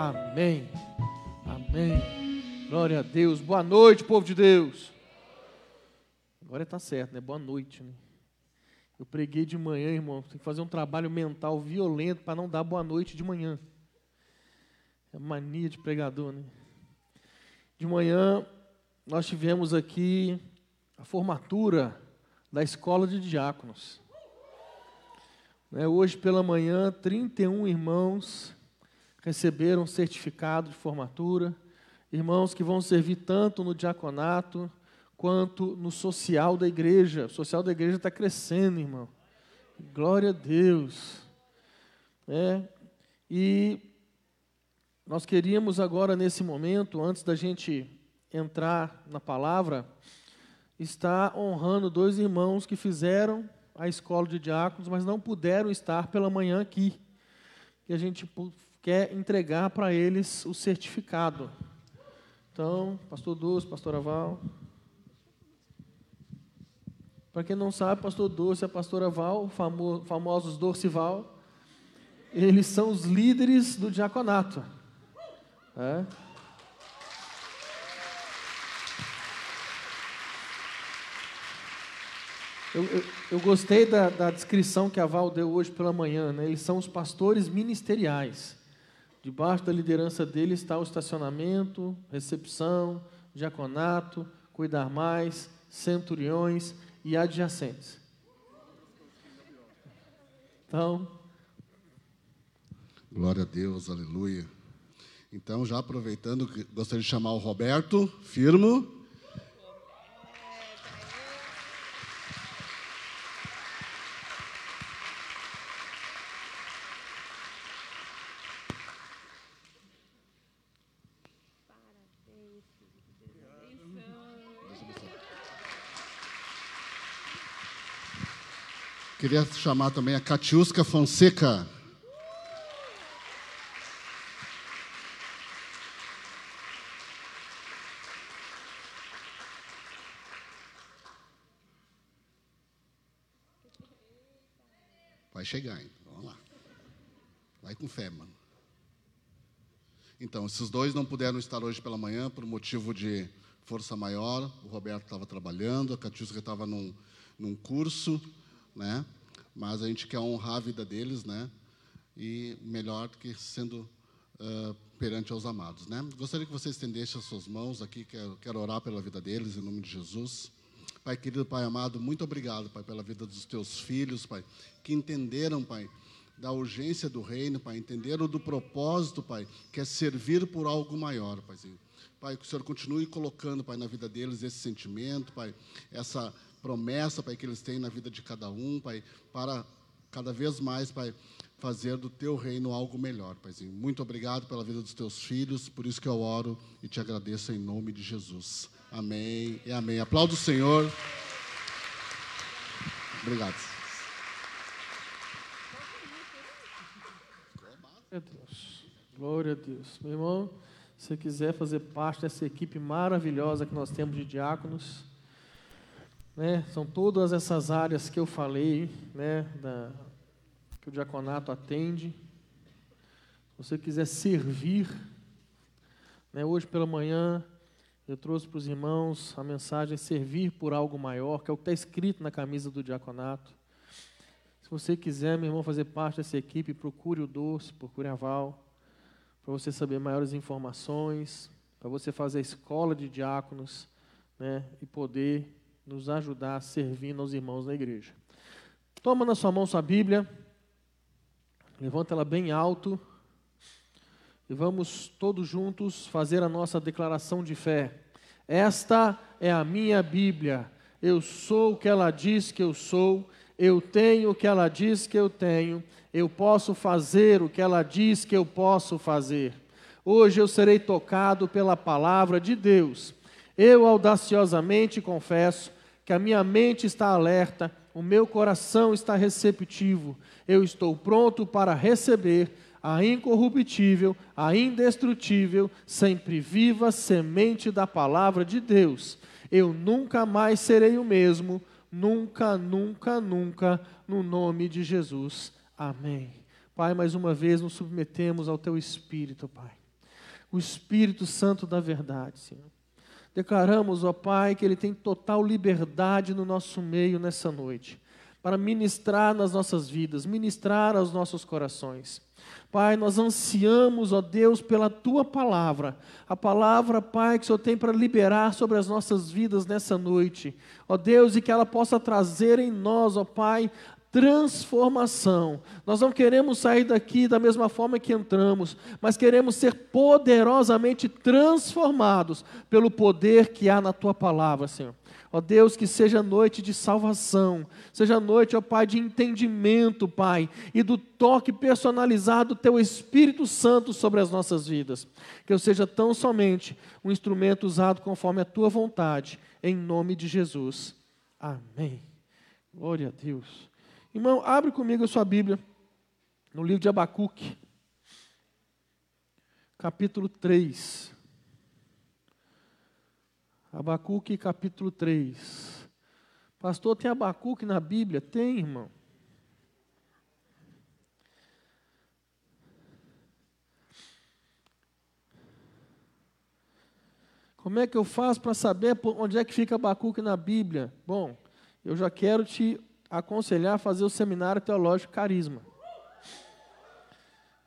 Amém. Amém. Glória a Deus. Boa noite, povo de Deus. Agora está certo, né? Boa noite. Né? Eu preguei de manhã, irmão. Tem que fazer um trabalho mental violento para não dar boa noite de manhã. É mania de pregador, né? De manhã, nós tivemos aqui a formatura da escola de diáconos. Né, hoje pela manhã, 31 irmãos receberam certificado de formatura, irmãos que vão servir tanto no diaconato quanto no social da igreja. O social da igreja está crescendo, irmão. Glória a Deus. É, e nós queríamos agora, nesse momento, antes da gente entrar na palavra, estar honrando dois irmãos que fizeram a escola de diáconos, mas não puderam estar pela manhã aqui. E a gente quer entregar para eles o certificado. Então, pastor Dulce, pastora Val. Para quem não sabe, pastor Dulce e a pastora Val, famo, famosos Dorcival, eles são os líderes do diaconato. É? Eu, eu, eu, gostei da, da, descrição que a Val deu hoje pela manhã. Né? Eles são os pastores ministeriais. Debaixo da liderança dele está o estacionamento, recepção, diaconato, cuidar mais, centuriões e adjacentes. Então. Glória a Deus, aleluia. Então, já aproveitando, gostaria de chamar o Roberto Firmo. Queria chamar também a Catiusca Fonseca. Vai chegar, então. Vamos lá. Vai com fé, mano. Então, esses dois não puderam estar hoje pela manhã por motivo de força maior. O Roberto estava trabalhando, a Catiusca estava num, num curso né? Mas a gente quer honrar a vida deles, né? E melhor que sendo uh, perante aos amados, né? Gostaria que você estendesse as suas mãos aqui, quero, quero orar pela vida deles, em nome de Jesus. Pai querido, Pai amado, muito obrigado, Pai, pela vida dos teus filhos, Pai, que entenderam, Pai, da urgência do reino, Pai, entenderam do propósito, Pai, que é servir por algo maior, Paizinho. Pai, que o Senhor continue colocando, Pai, na vida deles esse sentimento, Pai, essa promessa, Pai, que eles têm na vida de cada um, Pai, para cada vez mais, Pai, fazer do teu reino algo melhor, Paizinho. Muito obrigado pela vida dos teus filhos, por isso que eu oro e te agradeço em nome de Jesus. Amém e amém. Aplauda o Senhor. Obrigado. Glória a Deus. Glória a Deus. Meu irmão, se quiser fazer parte dessa equipe maravilhosa que nós temos de diáconos, né? São todas essas áreas que eu falei, né? Da, que o diaconato atende. Se você quiser servir, né? hoje pela manhã eu trouxe para os irmãos a mensagem servir por algo maior, que é o que está escrito na camisa do diaconato. Se você quiser, meu irmão, fazer parte dessa equipe, procure o Doce, procure a Val, para você saber maiores informações, para você fazer a escola de diáconos né, e poder nos ajudar servindo aos irmãos da igreja. Toma na sua mão sua Bíblia, levanta ela bem alto e vamos todos juntos fazer a nossa declaração de fé. Esta é a minha Bíblia. Eu sou o que ela diz que eu sou, eu tenho o que ela diz que eu tenho, eu posso fazer o que ela diz que eu posso fazer. Hoje eu serei tocado pela palavra de Deus. Eu audaciosamente confesso que a minha mente está alerta, o meu coração está receptivo, eu estou pronto para receber a incorruptível, a indestrutível, sempre viva semente da palavra de Deus. Eu nunca mais serei o mesmo, nunca, nunca, nunca, no nome de Jesus. Amém. Pai, mais uma vez nos submetemos ao teu espírito, Pai. o Espírito Santo da verdade, Senhor. Declaramos, ó Pai, que Ele tem total liberdade no nosso meio nessa noite, para ministrar nas nossas vidas, ministrar aos nossos corações. Pai, nós ansiamos, ó Deus, pela tua palavra, a palavra, Pai, que o Senhor tem para liberar sobre as nossas vidas nessa noite, ó Deus, e que ela possa trazer em nós, ó Pai, transformação. Nós não queremos sair daqui da mesma forma que entramos, mas queremos ser poderosamente transformados pelo poder que há na tua palavra, Senhor. Ó Deus, que seja noite de salvação, seja noite, ó Pai, de entendimento, Pai, e do toque personalizado do Teu Espírito Santo sobre as nossas vidas. Que eu seja tão somente um instrumento usado conforme a Tua vontade, em nome de Jesus. Amém. Glória a Deus. Irmão, abre comigo a sua Bíblia, no livro de Abacuque, capítulo 3. Abacuque capítulo 3. Pastor, tem Abacuque na Bíblia? Tem, irmão. Como é que eu faço para saber onde é que fica Abacuque na Bíblia? Bom, eu já quero te aconselhar a fazer o seminário teológico Carisma.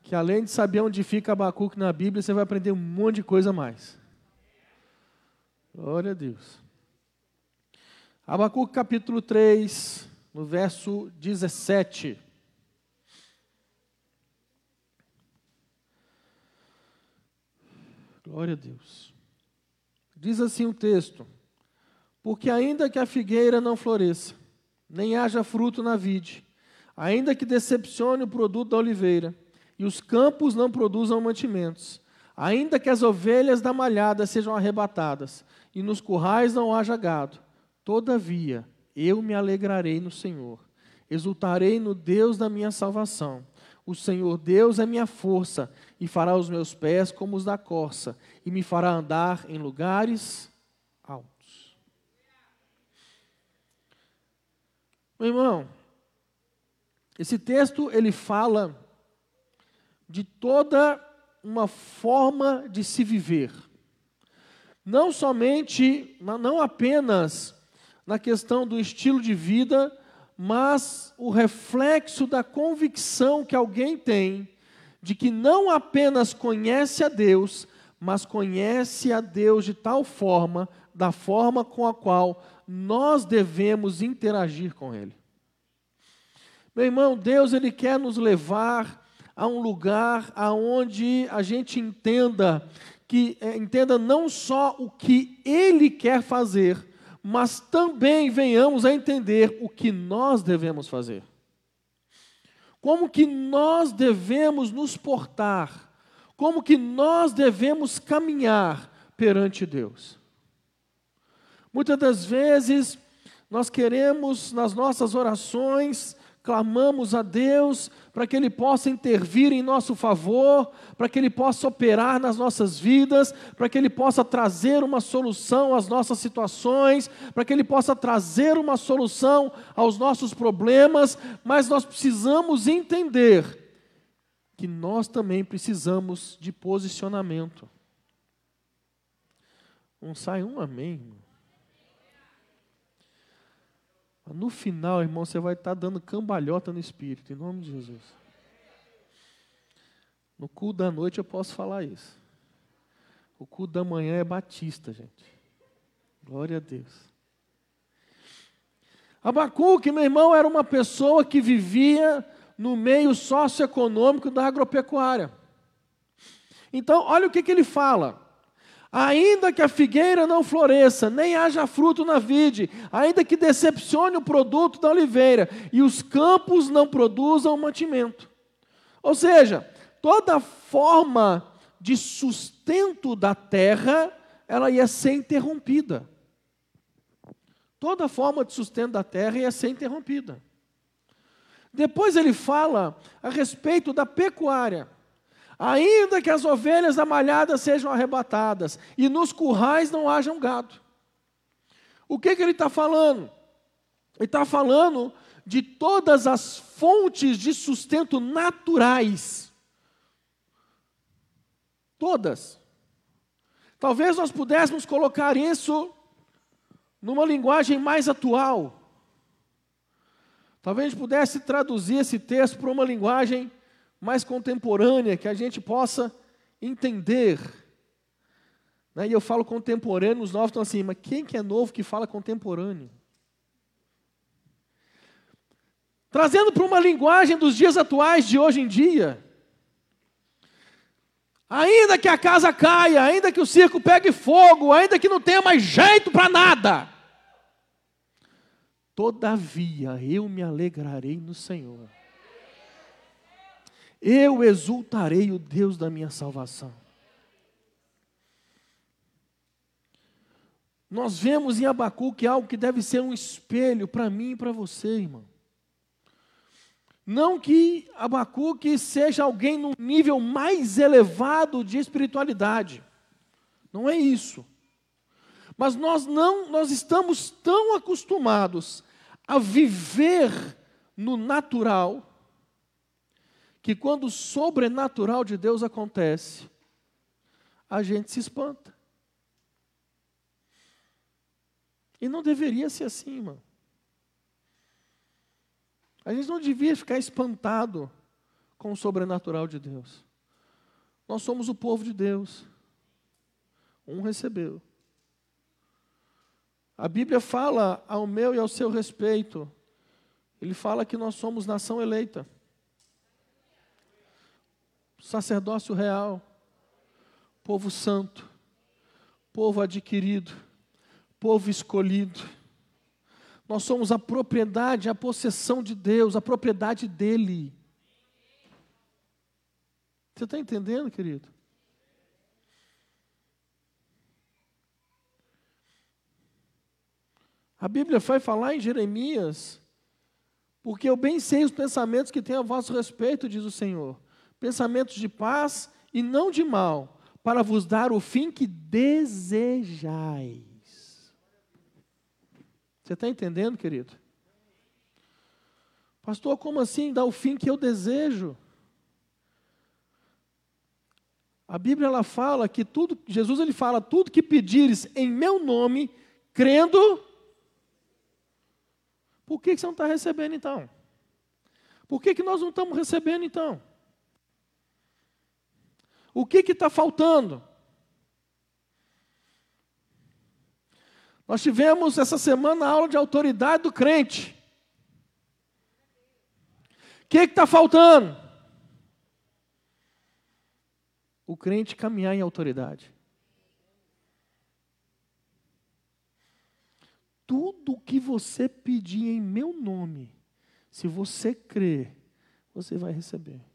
Que além de saber onde fica Abacuque na Bíblia, você vai aprender um monte de coisa a mais. Glória a Deus. Abacuque capítulo 3, no verso 17. Glória a Deus. Diz assim o texto: Porque ainda que a figueira não floresça, nem haja fruto na vide, ainda que decepcione o produto da oliveira, e os campos não produzam mantimentos, ainda que as ovelhas da malhada sejam arrebatadas, e nos currais não haja gado. Todavia, eu me alegrarei no Senhor, exultarei no Deus da minha salvação. O Senhor Deus é minha força, e fará os meus pés como os da corça, e me fará andar em lugares altos. Meu irmão, esse texto ele fala de toda uma forma de se viver. Não somente, não apenas na questão do estilo de vida, mas o reflexo da convicção que alguém tem de que não apenas conhece a Deus, mas conhece a Deus de tal forma, da forma com a qual nós devemos interagir com Ele. Meu irmão, Deus ele quer nos levar a um lugar aonde a gente entenda que é, entenda não só o que Ele quer fazer, mas também venhamos a entender o que nós devemos fazer. Como que nós devemos nos portar, como que nós devemos caminhar perante Deus. Muitas das vezes nós queremos nas nossas orações clamamos a Deus para que Ele possa intervir em nosso favor, para que Ele possa operar nas nossas vidas, para que Ele possa trazer uma solução às nossas situações, para que Ele possa trazer uma solução aos nossos problemas, mas nós precisamos entender que nós também precisamos de posicionamento. Não sai um amém, irmão. No final, irmão, você vai estar dando cambalhota no espírito, em nome de Jesus. No culto da noite eu posso falar isso. O culto da manhã é batista, gente. Glória a Deus. Abacuque, meu irmão, era uma pessoa que vivia no meio socioeconômico da agropecuária. Então, olha o que, que ele fala. Ainda que a figueira não floresça, nem haja fruto na vide, ainda que decepcione o produto da oliveira, e os campos não produzam mantimento. Ou seja, toda forma de sustento da terra, ela ia ser interrompida. Toda forma de sustento da terra ia ser interrompida. Depois ele fala a respeito da pecuária. Ainda que as ovelhas da malhada sejam arrebatadas e nos currais não hajam gado. O que, que ele está falando? Ele está falando de todas as fontes de sustento naturais. Todas. Talvez nós pudéssemos colocar isso numa linguagem mais atual. Talvez a gente pudesse traduzir esse texto para uma linguagem mais contemporânea, que a gente possa entender. Né? E eu falo contemporâneo, os novos estão assim, mas quem que é novo que fala contemporâneo? Trazendo para uma linguagem dos dias atuais de hoje em dia. Ainda que a casa caia, ainda que o circo pegue fogo, ainda que não tenha mais jeito para nada. Todavia eu me alegrarei no Senhor. Eu exultarei o Deus da minha salvação. Nós vemos em Abacuque algo que deve ser um espelho para mim e para você, irmão. Não que Abacuque seja alguém num nível mais elevado de espiritualidade. Não é isso. Mas nós não, nós estamos tão acostumados a viver no natural que quando o sobrenatural de Deus acontece, a gente se espanta. E não deveria ser assim, irmão. A gente não devia ficar espantado com o sobrenatural de Deus. Nós somos o povo de Deus. Um recebeu. A Bíblia fala ao meu e ao seu respeito. Ele fala que nós somos nação eleita, sacerdócio real, povo santo, povo adquirido, povo escolhido nós somos a propriedade, a possessão de Deus, a propriedade dEle. Você está entendendo, querido? A Bíblia vai falar em Jeremias, porque eu bem sei os pensamentos que tenho a vosso respeito, diz o Senhor. Pensamentos de paz e não de mal, para vos dar o fim que desejais. Você está entendendo, querido? Pastor, como assim dar o fim que eu desejo? A Bíblia ela fala que tudo, Jesus ele fala tudo que pedires em meu nome, crendo. Por que, que você não está recebendo então? Por que, que nós não estamos recebendo então? O que está faltando? Nós tivemos essa semana a aula de autoridade do crente. O que está faltando? O crente caminhar em autoridade. Tudo que você pedir em meu nome, se você crer, você vai receber.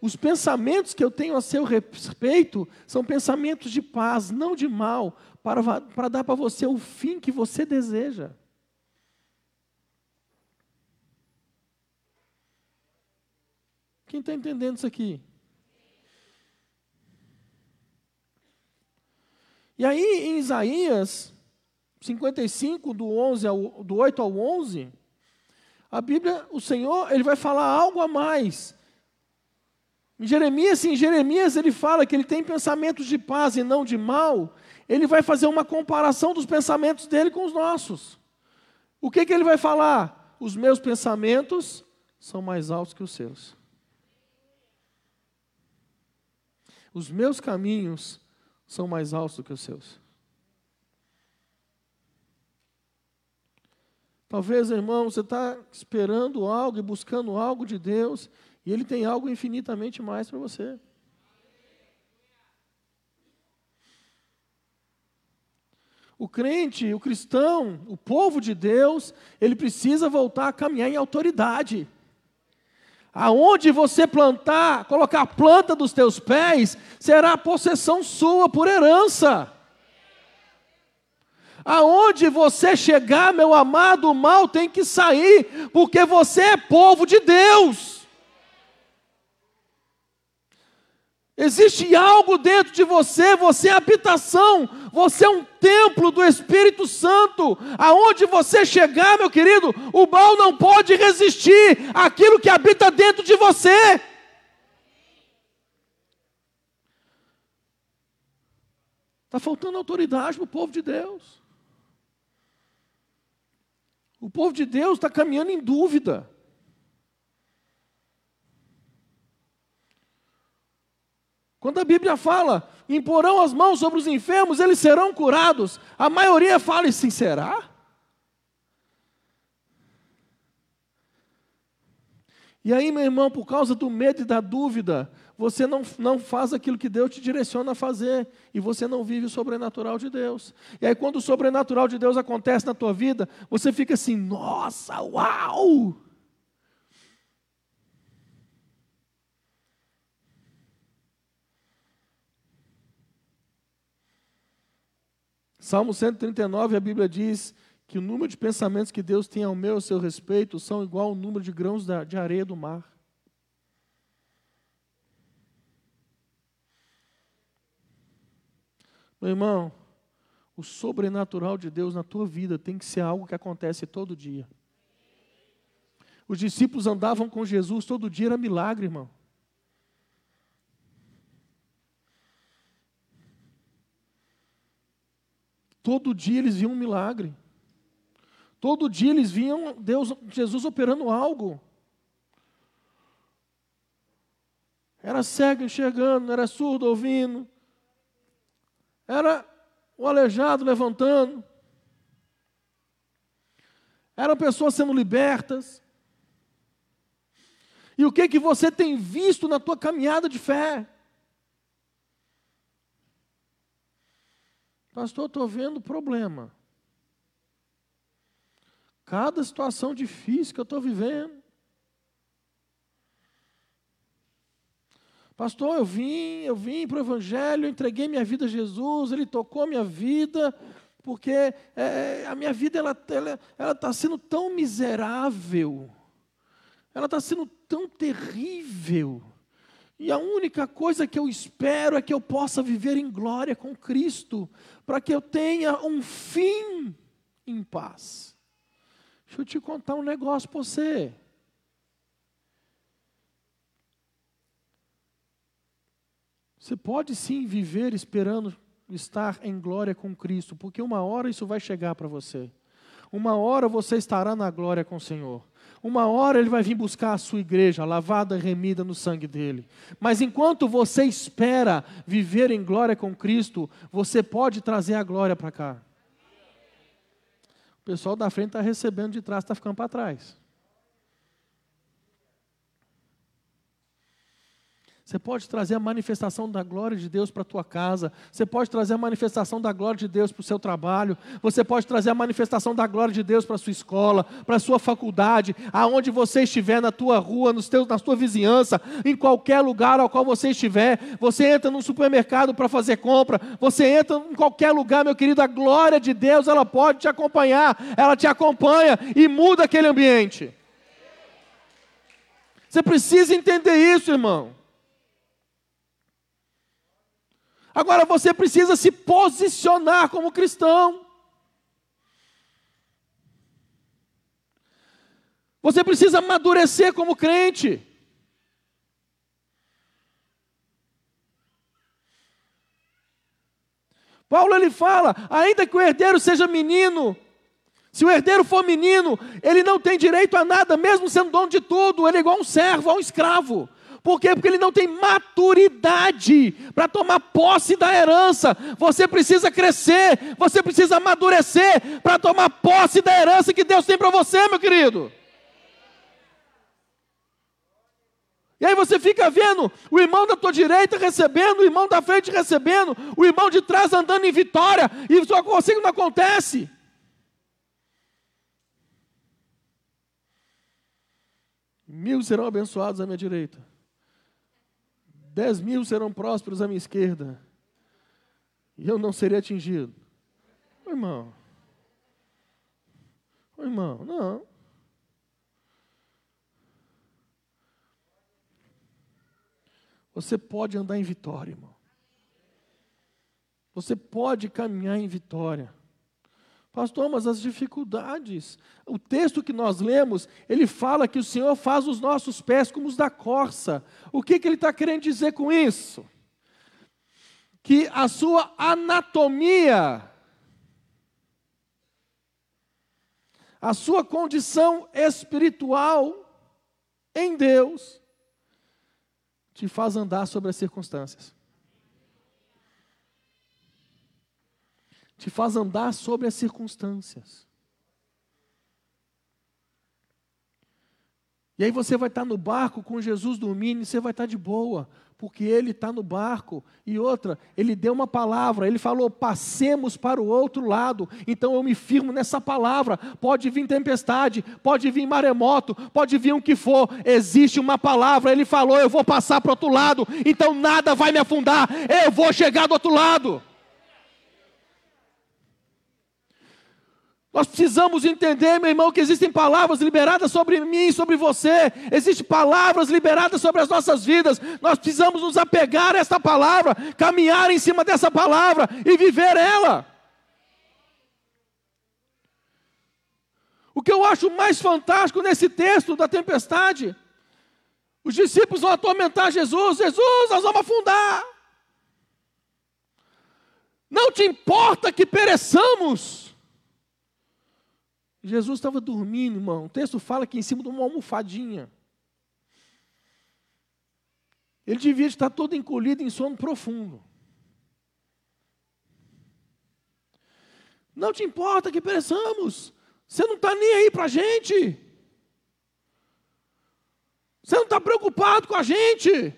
Os pensamentos que eu tenho a seu respeito são pensamentos de paz, não de mal, para, para dar para você o fim que você deseja. Quem está entendendo isso aqui? E aí, em Isaías 55, do, 11 ao, do 8 ao 11, a Bíblia, o Senhor, ele vai falar algo a mais. Em Jeremias, em Jeremias ele fala que ele tem pensamentos de paz e não de mal. Ele vai fazer uma comparação dos pensamentos dele com os nossos. O que, que ele vai falar? Os meus pensamentos são mais altos que os seus. Os meus caminhos são mais altos do que os seus. Talvez, irmão, você está esperando algo e buscando algo de Deus e Ele tem algo infinitamente mais para você. O crente, o cristão, o povo de Deus, ele precisa voltar a caminhar em autoridade. Aonde você plantar, colocar a planta dos teus pés, será a possessão sua por herança. Aonde você chegar, meu amado, o mal tem que sair, porque você é povo de Deus. Existe algo dentro de você, você é habitação, você é um templo do Espírito Santo. Aonde você chegar, meu querido, o mal não pode resistir àquilo que habita dentro de você. Está faltando autoridade para o povo de Deus. O povo de Deus está caminhando em dúvida. Quando a Bíblia fala, imporão as mãos sobre os enfermos, eles serão curados. A maioria fala assim, será? E aí, meu irmão, por causa do medo e da dúvida, você não, não faz aquilo que Deus te direciona a fazer. E você não vive o sobrenatural de Deus. E aí, quando o sobrenatural de Deus acontece na tua vida, você fica assim: nossa, uau! Salmo 139, a Bíblia diz que o número de pensamentos que Deus tem ao meu e ao seu respeito são igual ao número de grãos de areia do mar. Meu irmão, o sobrenatural de Deus na tua vida tem que ser algo que acontece todo dia. Os discípulos andavam com Jesus todo dia, era milagre, irmão. Todo dia eles viam um milagre. Todo dia eles viam Deus, Jesus operando algo. Era cego enxergando, era surdo ouvindo. Era o aleijado levantando. Eram pessoas sendo libertas. E o que que você tem visto na tua caminhada de fé? Pastor, estou vendo problema. Cada situação difícil que eu estou vivendo. Pastor, eu vim, eu vim para o Evangelho, entreguei minha vida a Jesus, Ele tocou minha vida, porque é, é a minha vida ela está ela, ela tá sendo tão miserável, ela está sendo tão terrível. E a única coisa que eu espero é que eu possa viver em glória com Cristo, para que eu tenha um fim em paz. Deixa eu te contar um negócio para você. Você pode sim viver esperando estar em glória com Cristo, porque uma hora isso vai chegar para você. Uma hora você estará na glória com o Senhor. Uma hora ele vai vir buscar a sua igreja, lavada e remida no sangue dele. Mas enquanto você espera viver em glória com Cristo, você pode trazer a glória para cá. O pessoal da frente está recebendo de trás, está ficando para trás. Você pode trazer a manifestação da glória de Deus para a tua casa. Você pode trazer a manifestação da glória de Deus para o seu trabalho. Você pode trazer a manifestação da glória de Deus para a sua escola, para a sua faculdade, aonde você estiver, na tua rua, nos teus, na tua vizinhança, em qualquer lugar ao qual você estiver. Você entra num supermercado para fazer compra. Você entra em qualquer lugar, meu querido. A glória de Deus, ela pode te acompanhar. Ela te acompanha e muda aquele ambiente. Você precisa entender isso, irmão. Agora você precisa se posicionar como cristão. Você precisa amadurecer como crente. Paulo ele fala: ainda que o herdeiro seja menino, se o herdeiro for menino, ele não tem direito a nada, mesmo sendo dono de tudo, ele é igual um servo, a um escravo. Por quê? Porque ele não tem maturidade para tomar posse da herança. Você precisa crescer, você precisa amadurecer para tomar posse da herança que Deus tem para você, meu querido. E aí você fica vendo o irmão da tua direita recebendo, o irmão da frente recebendo, o irmão de trás andando em vitória, e só você não acontece. Mil serão abençoados à minha direita. Dez mil serão prósperos à minha esquerda, e eu não serei atingido. Ô, irmão, Ô, irmão, não. Você pode andar em vitória, irmão. Você pode caminhar em vitória. Pastor, mas as dificuldades. O texto que nós lemos, ele fala que o Senhor faz os nossos pés como os da corça. O que, que ele está querendo dizer com isso? que a sua anatomia, a sua condição espiritual em Deus, te faz andar sobre as circunstâncias. Te faz andar sobre as circunstâncias. E aí você vai estar no barco com Jesus dormindo e você vai estar de boa, porque ele está no barco. E outra, ele deu uma palavra, ele falou: passemos para o outro lado. Então eu me firmo nessa palavra. Pode vir tempestade, pode vir maremoto, pode vir o que for, existe uma palavra. Ele falou: eu vou passar para o outro lado, então nada vai me afundar, eu vou chegar do outro lado. Nós precisamos entender, meu irmão, que existem palavras liberadas sobre mim, sobre você, existem palavras liberadas sobre as nossas vidas. Nós precisamos nos apegar a esta palavra, caminhar em cima dessa palavra e viver ela. O que eu acho mais fantástico nesse texto da tempestade, os discípulos vão atormentar Jesus: Jesus, nós vamos afundar. Não te importa que pereçamos. Jesus estava dormindo, irmão. O texto fala que em cima de uma almofadinha. Ele devia estar todo encolhido em sono profundo. Não te importa que pereçamos. Você não está nem aí para a gente. Você não está preocupado com a gente.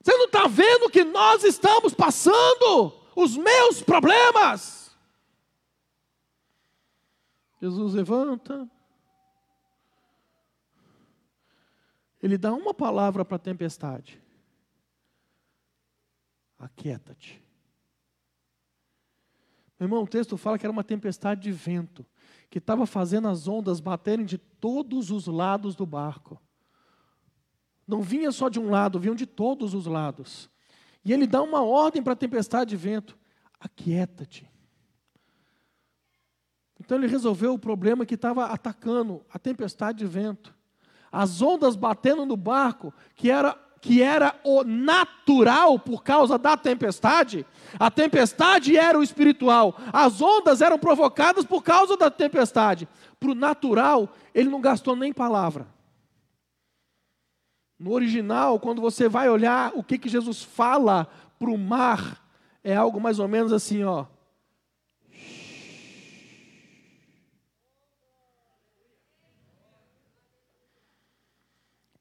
Você não está vendo que nós estamos passando os meus problemas. Jesus levanta. Ele dá uma palavra para a tempestade: Aquieta-te. Meu irmão, o texto fala que era uma tempestade de vento, que estava fazendo as ondas baterem de todos os lados do barco. Não vinha só de um lado, vinham de todos os lados. E ele dá uma ordem para a tempestade de vento: Aquieta-te. Então ele resolveu o problema que estava atacando a tempestade de vento. As ondas batendo no barco, que era, que era o natural por causa da tempestade. A tempestade era o espiritual. As ondas eram provocadas por causa da tempestade. Para o natural, ele não gastou nem palavra. No original, quando você vai olhar o que, que Jesus fala para o mar, é algo mais ou menos assim, ó.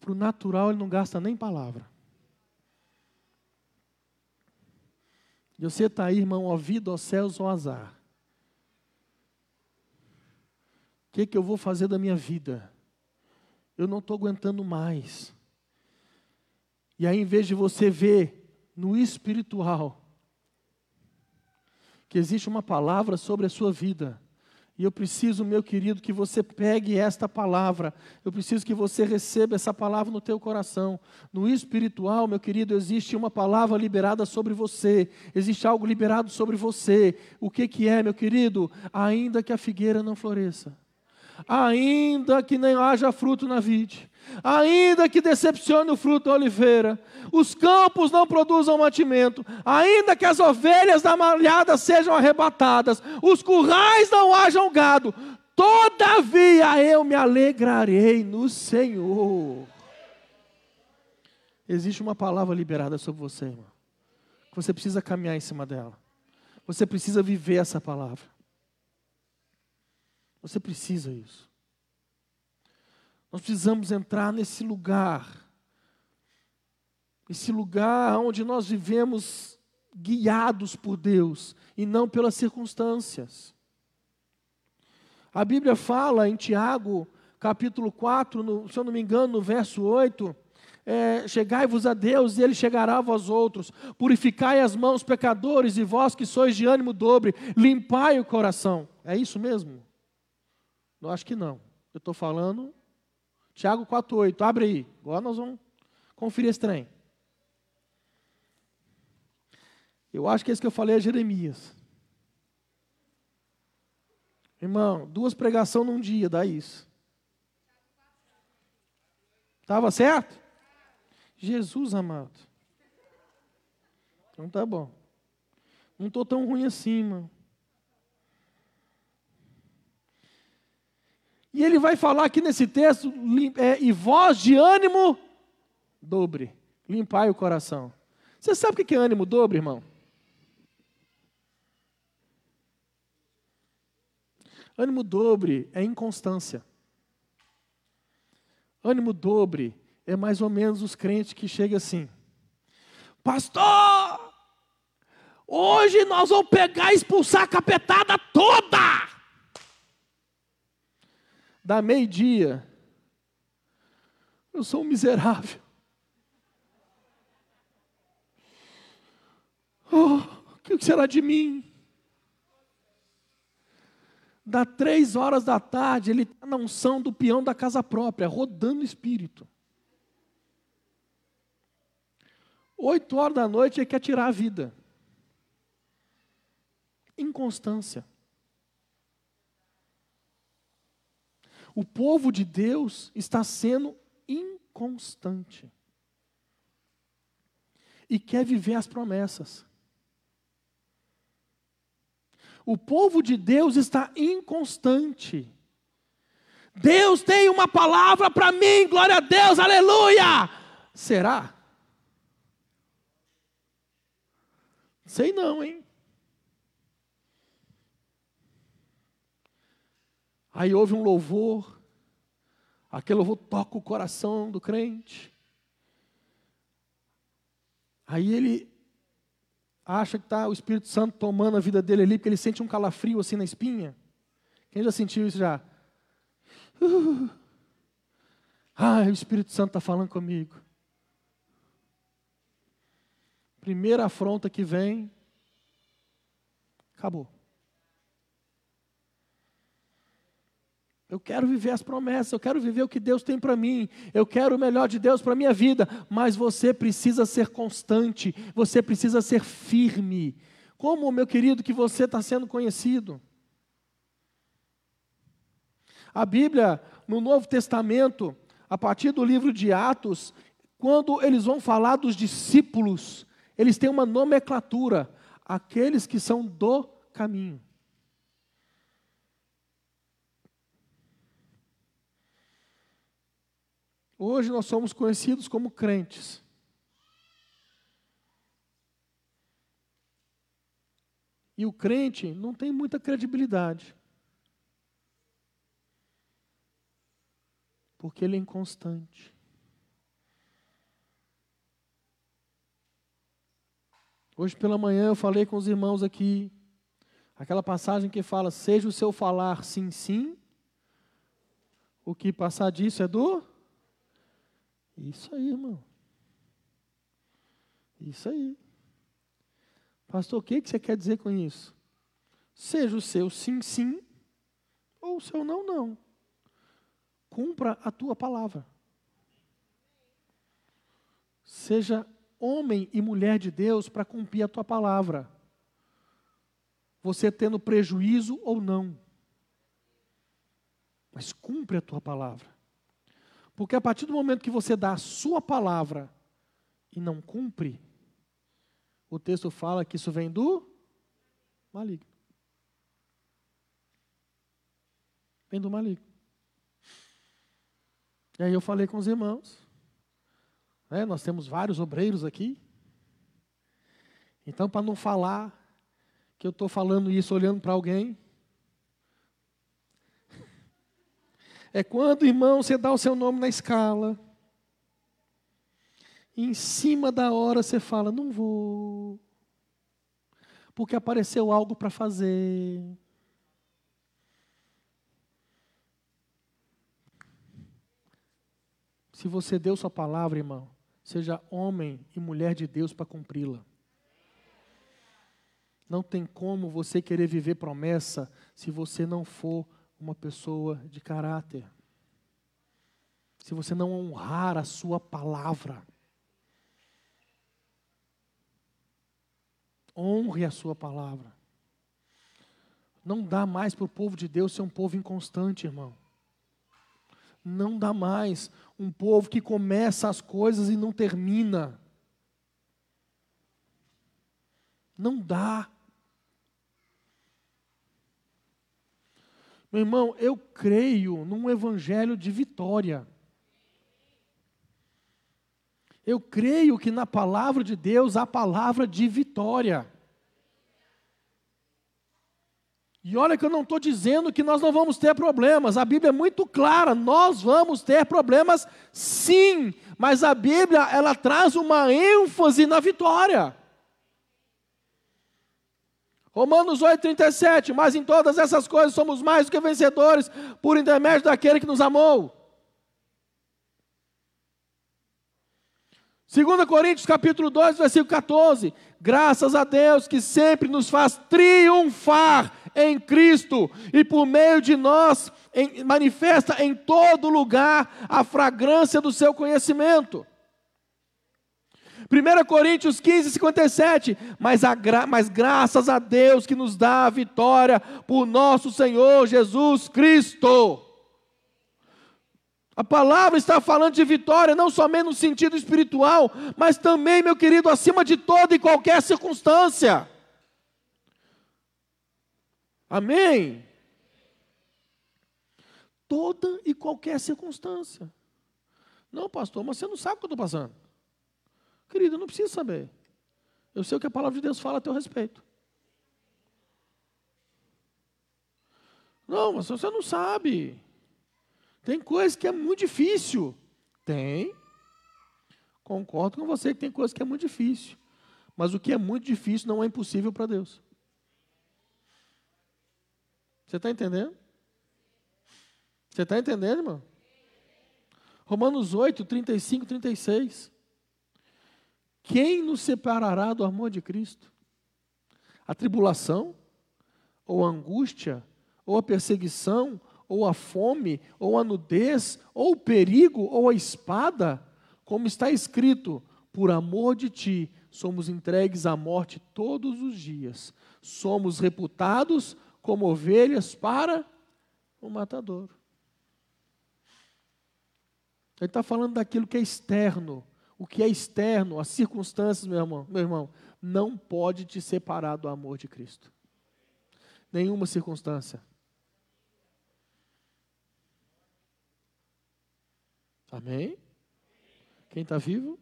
Para o natural ele não gasta nem palavra. E você está aí, irmão, ó vida, ó céus, ó azar. O que, que eu vou fazer da minha vida? Eu não estou aguentando mais. E aí, em vez de você ver no espiritual, que existe uma palavra sobre a sua vida, e eu preciso, meu querido, que você pegue esta palavra. Eu preciso que você receba essa palavra no teu coração. No espiritual, meu querido, existe uma palavra liberada sobre você. Existe algo liberado sobre você. O que que é, meu querido? Ainda que a figueira não floresça. Ainda que nem haja fruto na vide ainda que decepcione o fruto da oliveira, os campos não produzam mantimento, ainda que as ovelhas da malhada sejam arrebatadas, os currais não hajam gado, todavia eu me alegrarei no Senhor. Existe uma palavra liberada sobre você, irmão. Você precisa caminhar em cima dela. Você precisa viver essa palavra. Você precisa isso. Nós precisamos entrar nesse lugar, esse lugar onde nós vivemos guiados por Deus e não pelas circunstâncias. A Bíblia fala em Tiago, capítulo 4, no, se eu não me engano, no verso 8, é, chegai-vos a Deus e Ele chegará a vós outros. Purificai as mãos, pecadores, e vós que sois de ânimo dobre, limpai o coração. É isso mesmo? Eu acho que não. Eu estou falando Tiago 4,8. Abre aí. Agora nós vamos conferir esse trem. Eu acho que esse que eu falei é Jeremias. Irmão, duas pregações num dia dá isso. Estava certo? Jesus amado. Então tá bom. Não estou tão ruim assim, mano. E ele vai falar aqui nesse texto, é, e voz de ânimo dobre, limpai o coração. Você sabe o que é ânimo dobre, irmão? Ânimo dobre é inconstância. Ânimo dobre é mais ou menos os crentes que chegam assim: Pastor, hoje nós vamos pegar e expulsar a capetada toda. Da meio-dia, eu sou um miserável. Oh, o que será de mim? Da três horas da tarde, ele está na unção do peão da casa própria, rodando espírito. Oito horas da noite, ele quer tirar a vida. Inconstância. O povo de Deus está sendo inconstante. E quer viver as promessas. O povo de Deus está inconstante. Deus tem uma palavra para mim, glória a Deus, aleluia! Será? Sei não, hein? Aí houve um louvor, aquele louvor toca o coração do crente. Aí ele acha que está o Espírito Santo tomando a vida dele ali, porque ele sente um calafrio assim na espinha. Quem já sentiu isso já? Uh, ai, o Espírito Santo está falando comigo. Primeira afronta que vem, acabou. Eu quero viver as promessas, eu quero viver o que Deus tem para mim, eu quero o melhor de Deus para a minha vida, mas você precisa ser constante, você precisa ser firme. Como, meu querido, que você está sendo conhecido? A Bíblia, no Novo Testamento, a partir do livro de Atos, quando eles vão falar dos discípulos, eles têm uma nomenclatura, aqueles que são do caminho. Hoje nós somos conhecidos como crentes. E o crente não tem muita credibilidade. Porque ele é inconstante. Hoje pela manhã eu falei com os irmãos aqui, aquela passagem que fala: seja o seu falar sim, sim, o que passar disso é do isso aí, irmão. Isso aí. Pastor, o que você quer dizer com isso? Seja o seu sim, sim, ou o seu não, não. Cumpra a tua palavra. Seja homem e mulher de Deus para cumprir a tua palavra. Você tendo prejuízo ou não. Mas cumpre a tua palavra. Porque a partir do momento que você dá a sua palavra e não cumpre, o texto fala que isso vem do maligno. Vem do maligno. E aí eu falei com os irmãos. Né, nós temos vários obreiros aqui. Então, para não falar que eu estou falando isso olhando para alguém, É quando, irmão, você dá o seu nome na escala. E em cima da hora você fala: não vou. Porque apareceu algo para fazer. Se você deu sua palavra, irmão, seja homem e mulher de Deus para cumpri-la. Não tem como você querer viver promessa se você não for uma pessoa de caráter. Se você não honrar a sua palavra, honre a sua palavra. Não dá mais para o povo de Deus ser um povo inconstante, irmão. Não dá mais um povo que começa as coisas e não termina. Não dá. Meu irmão, eu creio num evangelho de vitória. Eu creio que na palavra de Deus há palavra de vitória. E olha que eu não estou dizendo que nós não vamos ter problemas, a Bíblia é muito clara, nós vamos ter problemas sim, mas a Bíblia ela traz uma ênfase na vitória. Romanos 8,37, mas em todas essas coisas somos mais do que vencedores por intermédio daquele que nos amou. 2 Coríntios capítulo 2, versículo 14. Graças a Deus que sempre nos faz triunfar em Cristo e por meio de nós em, manifesta em todo lugar a fragrância do seu conhecimento. 1 Coríntios 15, 57. Mas, a gra mas graças a Deus que nos dá a vitória por nosso Senhor Jesus Cristo. A palavra está falando de vitória, não somente no sentido espiritual, mas também, meu querido, acima de toda e qualquer circunstância. Amém? Toda e qualquer circunstância. Não, pastor, mas você não sabe o que eu estou passando. Querido, eu não preciso saber. Eu sei o que a palavra de Deus fala a teu respeito. Não, mas você não sabe. Tem coisa que é muito difícil. Tem. Concordo com você que tem coisa que é muito difícil. Mas o que é muito difícil não é impossível para Deus. Você está entendendo? Você está entendendo, irmão? Romanos 8, 35, 36. Quem nos separará do amor de Cristo? A tribulação? Ou a angústia? Ou a perseguição? ou a fome, ou a nudez, ou o perigo, ou a espada, como está escrito: por amor de ti somos entregues à morte todos os dias, somos reputados como ovelhas para o matador. Ele está falando daquilo que é externo. O que é externo, as circunstâncias, meu irmão, meu irmão, não pode te separar do amor de Cristo. Nenhuma circunstância. Amém? Quem está vivo?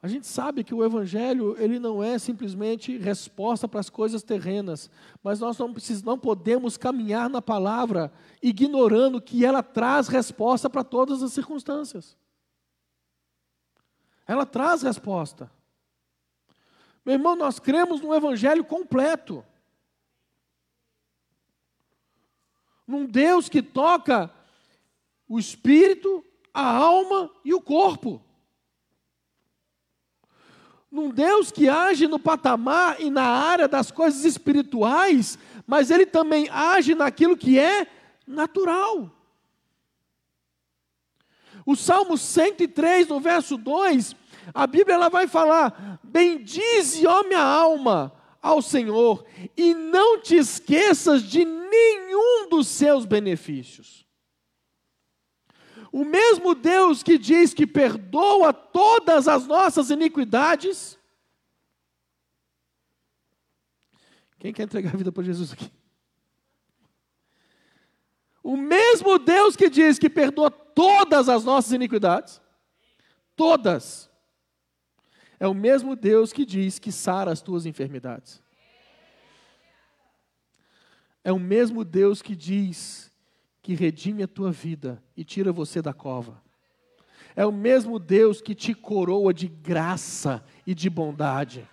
A gente sabe que o Evangelho ele não é simplesmente resposta para as coisas terrenas, mas nós não, precis, não podemos caminhar na palavra ignorando que ela traz resposta para todas as circunstâncias. Ela traz resposta. Meu irmão, nós cremos no Evangelho completo. num Deus que toca o espírito, a alma e o corpo. Num Deus que age no patamar e na área das coisas espirituais, mas ele também age naquilo que é natural. O Salmo 103, no verso 2, a Bíblia ela vai falar: Bendize, ó minha alma, ao Senhor e não te esqueças de nenhum dos seus benefícios. O mesmo Deus que diz que perdoa todas as nossas iniquidades. Quem quer entregar a vida para Jesus aqui? O mesmo Deus que diz que perdoa todas as nossas iniquidades, todas, é o mesmo Deus que diz que sara as tuas enfermidades. É o mesmo Deus que diz que redime a tua vida e tira você da cova. É o mesmo Deus que te coroa de graça e de bondade.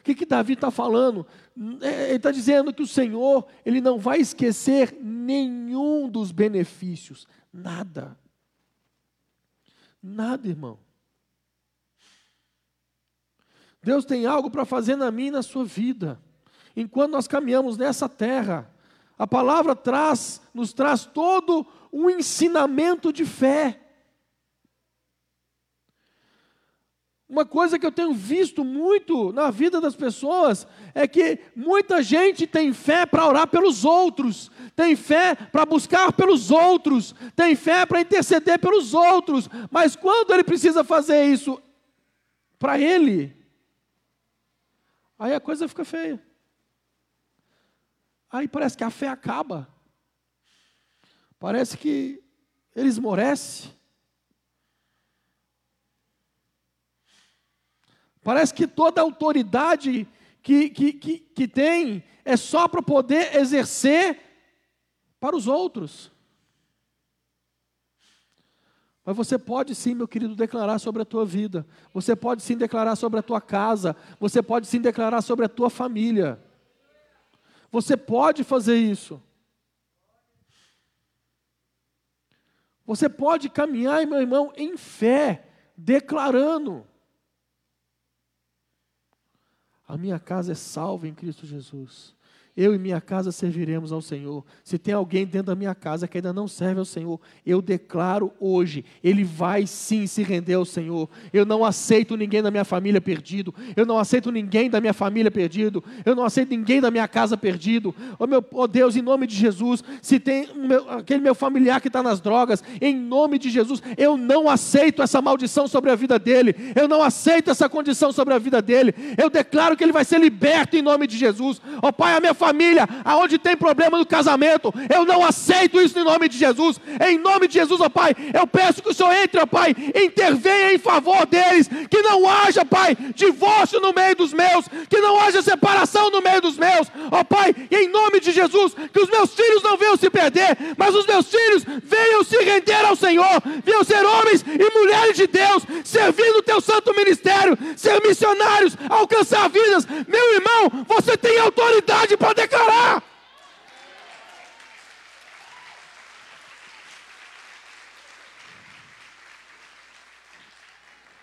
O que, que Davi está falando? É, ele está dizendo que o Senhor, Ele não vai esquecer nenhum dos benefícios. Nada. Nada, irmão. Deus tem algo para fazer na minha e na sua vida. Enquanto nós caminhamos nessa terra, a palavra traz, nos traz todo um ensinamento de fé. Uma coisa que eu tenho visto muito na vida das pessoas é que muita gente tem fé para orar pelos outros, tem fé para buscar pelos outros, tem fé para interceder pelos outros, mas quando ele precisa fazer isso para ele, aí a coisa fica feia. Aí parece que a fé acaba. Parece que ele esmorece. Parece que toda autoridade que, que, que, que tem é só para poder exercer para os outros. Mas você pode sim, meu querido, declarar sobre a tua vida. Você pode sim declarar sobre a tua casa. Você pode sim declarar sobre a tua família. Você pode fazer isso. Você pode caminhar, meu irmão, em fé, declarando. A minha casa é salva em Cristo Jesus. Eu e minha casa serviremos ao Senhor. Se tem alguém dentro da minha casa que ainda não serve ao Senhor, eu declaro hoje, ele vai sim se render ao Senhor. Eu não aceito ninguém da minha família perdido. Eu não aceito ninguém da minha família perdido. Eu não aceito ninguém da minha casa perdido. Oh, meu, oh Deus, em nome de Jesus, se tem meu, aquele meu familiar que está nas drogas, em nome de Jesus, eu não aceito essa maldição sobre a vida dele. Eu não aceito essa condição sobre a vida dele. Eu declaro que ele vai ser liberto em nome de Jesus. Ó oh, Pai, a minha família família, aonde tem problema no casamento, eu não aceito isso em nome de Jesus. Em nome de Jesus, ó Pai, eu peço que o Senhor entre, ó Pai, intervenha em favor deles, que não haja, Pai, divórcio no meio dos meus, que não haja separação no meio dos meus, ó Pai, em nome de Jesus, que os meus filhos não venham se perder, mas os meus filhos venham se render ao Senhor, venham ser homens e mulheres de Deus, servindo o teu santo ministério, ser missionários, alcançar vidas. Meu irmão, você tem autoridade para declarar.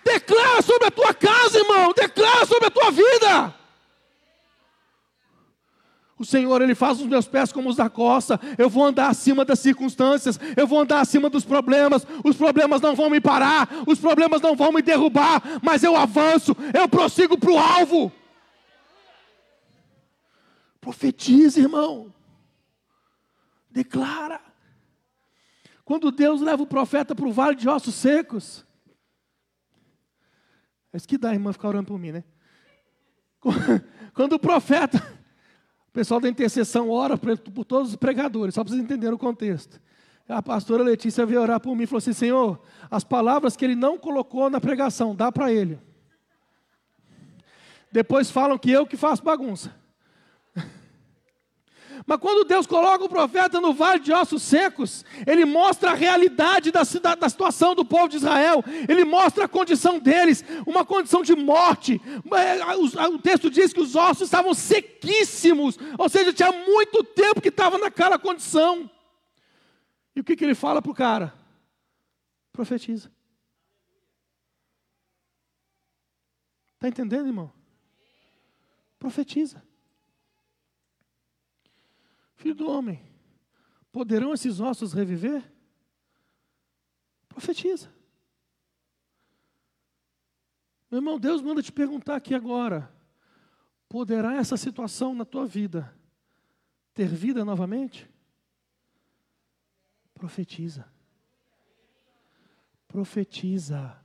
Declara sobre a tua casa, irmão. Declara sobre a tua vida. O Senhor, Ele faz os meus pés como os da costa. Eu vou andar acima das circunstâncias. Eu vou andar acima dos problemas. Os problemas não vão me parar. Os problemas não vão me derrubar. Mas eu avanço. Eu prossigo para o alvo. Profetiza, irmão. Declara. Quando Deus leva o profeta para o vale de ossos secos. É isso que dá, irmã, ficar orando por mim, né? Quando o profeta, o pessoal da intercessão ora por todos os pregadores, só para vocês entenderem o contexto. A pastora Letícia veio orar por mim e falou assim: Senhor, as palavras que ele não colocou na pregação, dá para ele. Depois falam que eu que faço bagunça. Mas quando Deus coloca o profeta no vale de ossos secos, ele mostra a realidade da, da, situação do povo de Israel, ele mostra a condição deles, uma condição de morte. É, o texto diz que os ossos estavam sequíssimos, ou seja, tinha muito tempo que estava naquela condição. E o que, que ele fala para o cara? Profetiza. Está entendendo, irmão? Profetiza. Filho do homem, poderão esses ossos reviver? Profetiza. Meu irmão, Deus manda te perguntar aqui agora: poderá essa situação na tua vida ter vida novamente? Profetiza. Profetiza.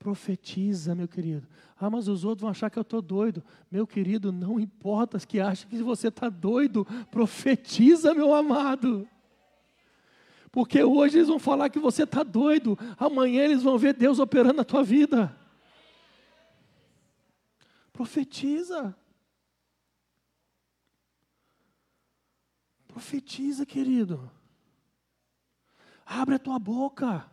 Profetiza, meu querido. Ah, mas os outros vão achar que eu estou doido. Meu querido, não importa que achem que você está doido. Profetiza, meu amado. Porque hoje eles vão falar que você está doido. Amanhã eles vão ver Deus operando na tua vida. Profetiza. Profetiza, querido. Abre a tua boca.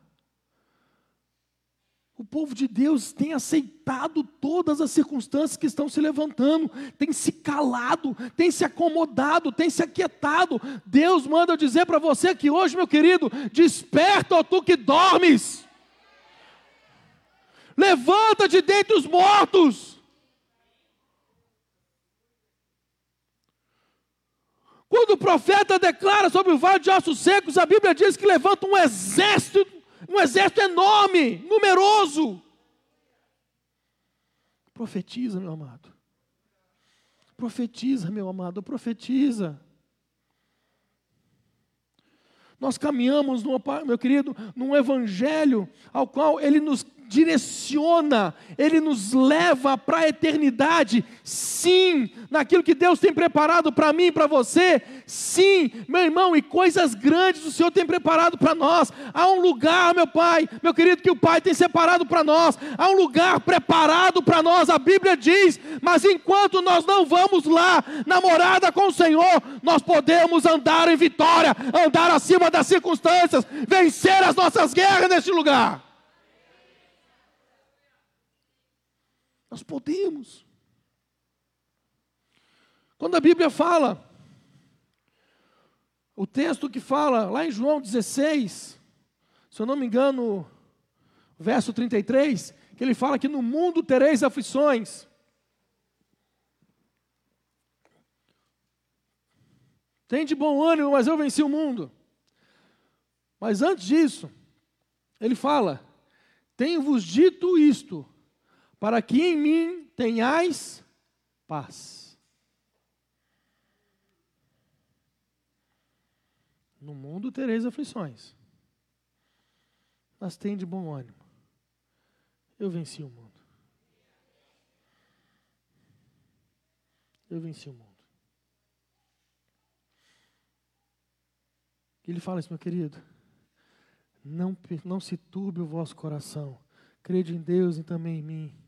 O povo de Deus tem aceitado todas as circunstâncias que estão se levantando, tem se calado, tem se acomodado, tem se aquietado. Deus manda eu dizer para você que hoje, meu querido, desperta, ó tu que dormes. Levanta de dentre os mortos. Quando o profeta declara sobre o vale de ossos secos, a Bíblia diz que levanta um exército um exército enorme, numeroso. Profetiza, meu amado. Profetiza, meu amado, profetiza. Nós caminhamos, meu querido, num evangelho ao qual ele nos direciona, Ele nos leva para a eternidade, sim, naquilo que Deus tem preparado para mim e para você, sim, meu irmão, e coisas grandes o Senhor tem preparado para nós. Há um lugar, meu Pai, meu querido, que o Pai tem separado para nós, há um lugar preparado para nós, a Bíblia diz, mas enquanto nós não vamos lá, na morada com o Senhor, nós podemos andar em vitória, andar acima das circunstâncias, vencer as nossas guerras neste lugar. Nós podemos. Quando a Bíblia fala, o texto que fala lá em João 16, se eu não me engano, verso 33, que ele fala que no mundo tereis aflições. Tem de bom ânimo, mas eu venci o mundo. Mas antes disso, ele fala: Tenho-vos dito isto, para que em mim tenhais paz. No mundo tereis aflições, mas tem de bom ânimo. Eu venci o mundo. Eu venci o mundo. Ele fala isso, meu querido. Não, não se turbe o vosso coração. Crede em Deus e também em mim.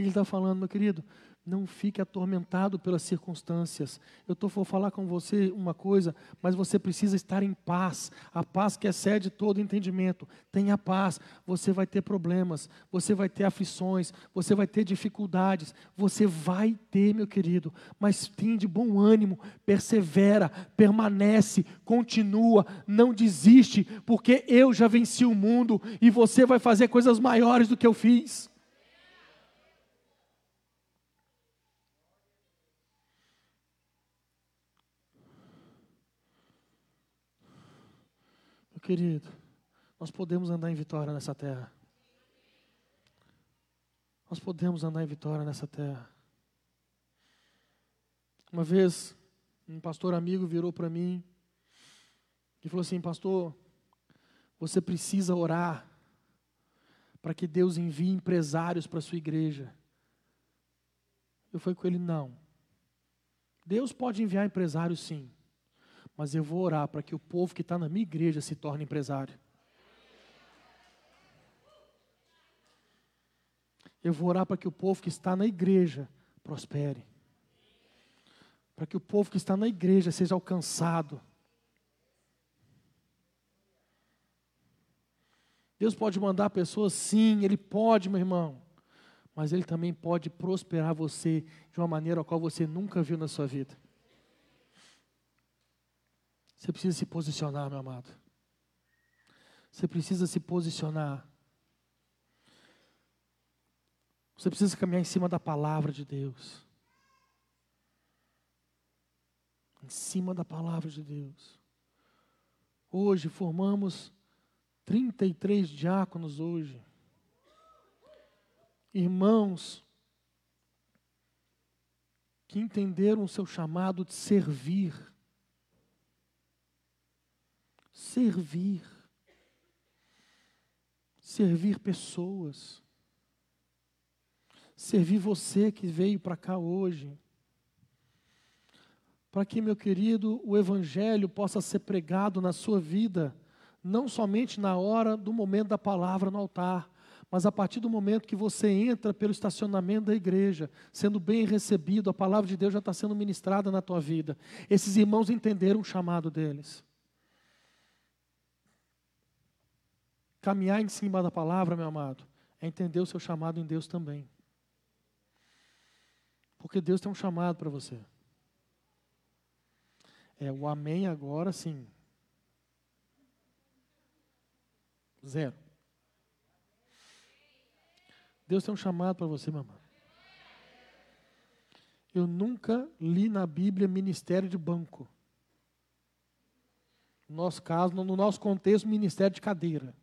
Que ele está falando, meu querido? Não fique atormentado pelas circunstâncias. Eu vou falar com você uma coisa, mas você precisa estar em paz. A paz que excede todo entendimento. Tenha paz. Você vai ter problemas, você vai ter aflições, você vai ter dificuldades. Você vai ter, meu querido. Mas tenha de bom ânimo, persevera, permanece, continua, não desiste, porque eu já venci o mundo e você vai fazer coisas maiores do que eu fiz. Querido, nós podemos andar em vitória nessa terra. Nós podemos andar em vitória nessa terra. Uma vez, um pastor amigo virou para mim e falou assim: Pastor, você precisa orar para que Deus envie empresários para a sua igreja. Eu falei com ele: Não. Deus pode enviar empresários, sim mas eu vou orar para que o povo que está na minha igreja se torne empresário. Eu vou orar para que o povo que está na igreja prospere. Para que o povo que está na igreja seja alcançado. Deus pode mandar pessoas, sim, Ele pode, meu irmão. Mas Ele também pode prosperar você de uma maneira a qual você nunca viu na sua vida. Você precisa se posicionar, meu amado. Você precisa se posicionar. Você precisa caminhar em cima da palavra de Deus. Em cima da palavra de Deus. Hoje formamos 33 diáconos hoje. Irmãos que entenderam o seu chamado de servir servir. Servir pessoas. Servir você que veio para cá hoje. Para que, meu querido, o Evangelho possa ser pregado na sua vida, não somente na hora do momento da palavra no altar, mas a partir do momento que você entra pelo estacionamento da igreja, sendo bem recebido, a palavra de Deus já está sendo ministrada na tua vida. Esses irmãos entenderam o chamado deles. Caminhar em cima da palavra, meu amado, é entender o seu chamado em Deus também. Porque Deus tem um chamado para você. É o amém agora sim. Zero. Deus tem um chamado para você, meu amado. Eu nunca li na Bíblia ministério de banco. No nosso caso, no nosso contexto, ministério de cadeira.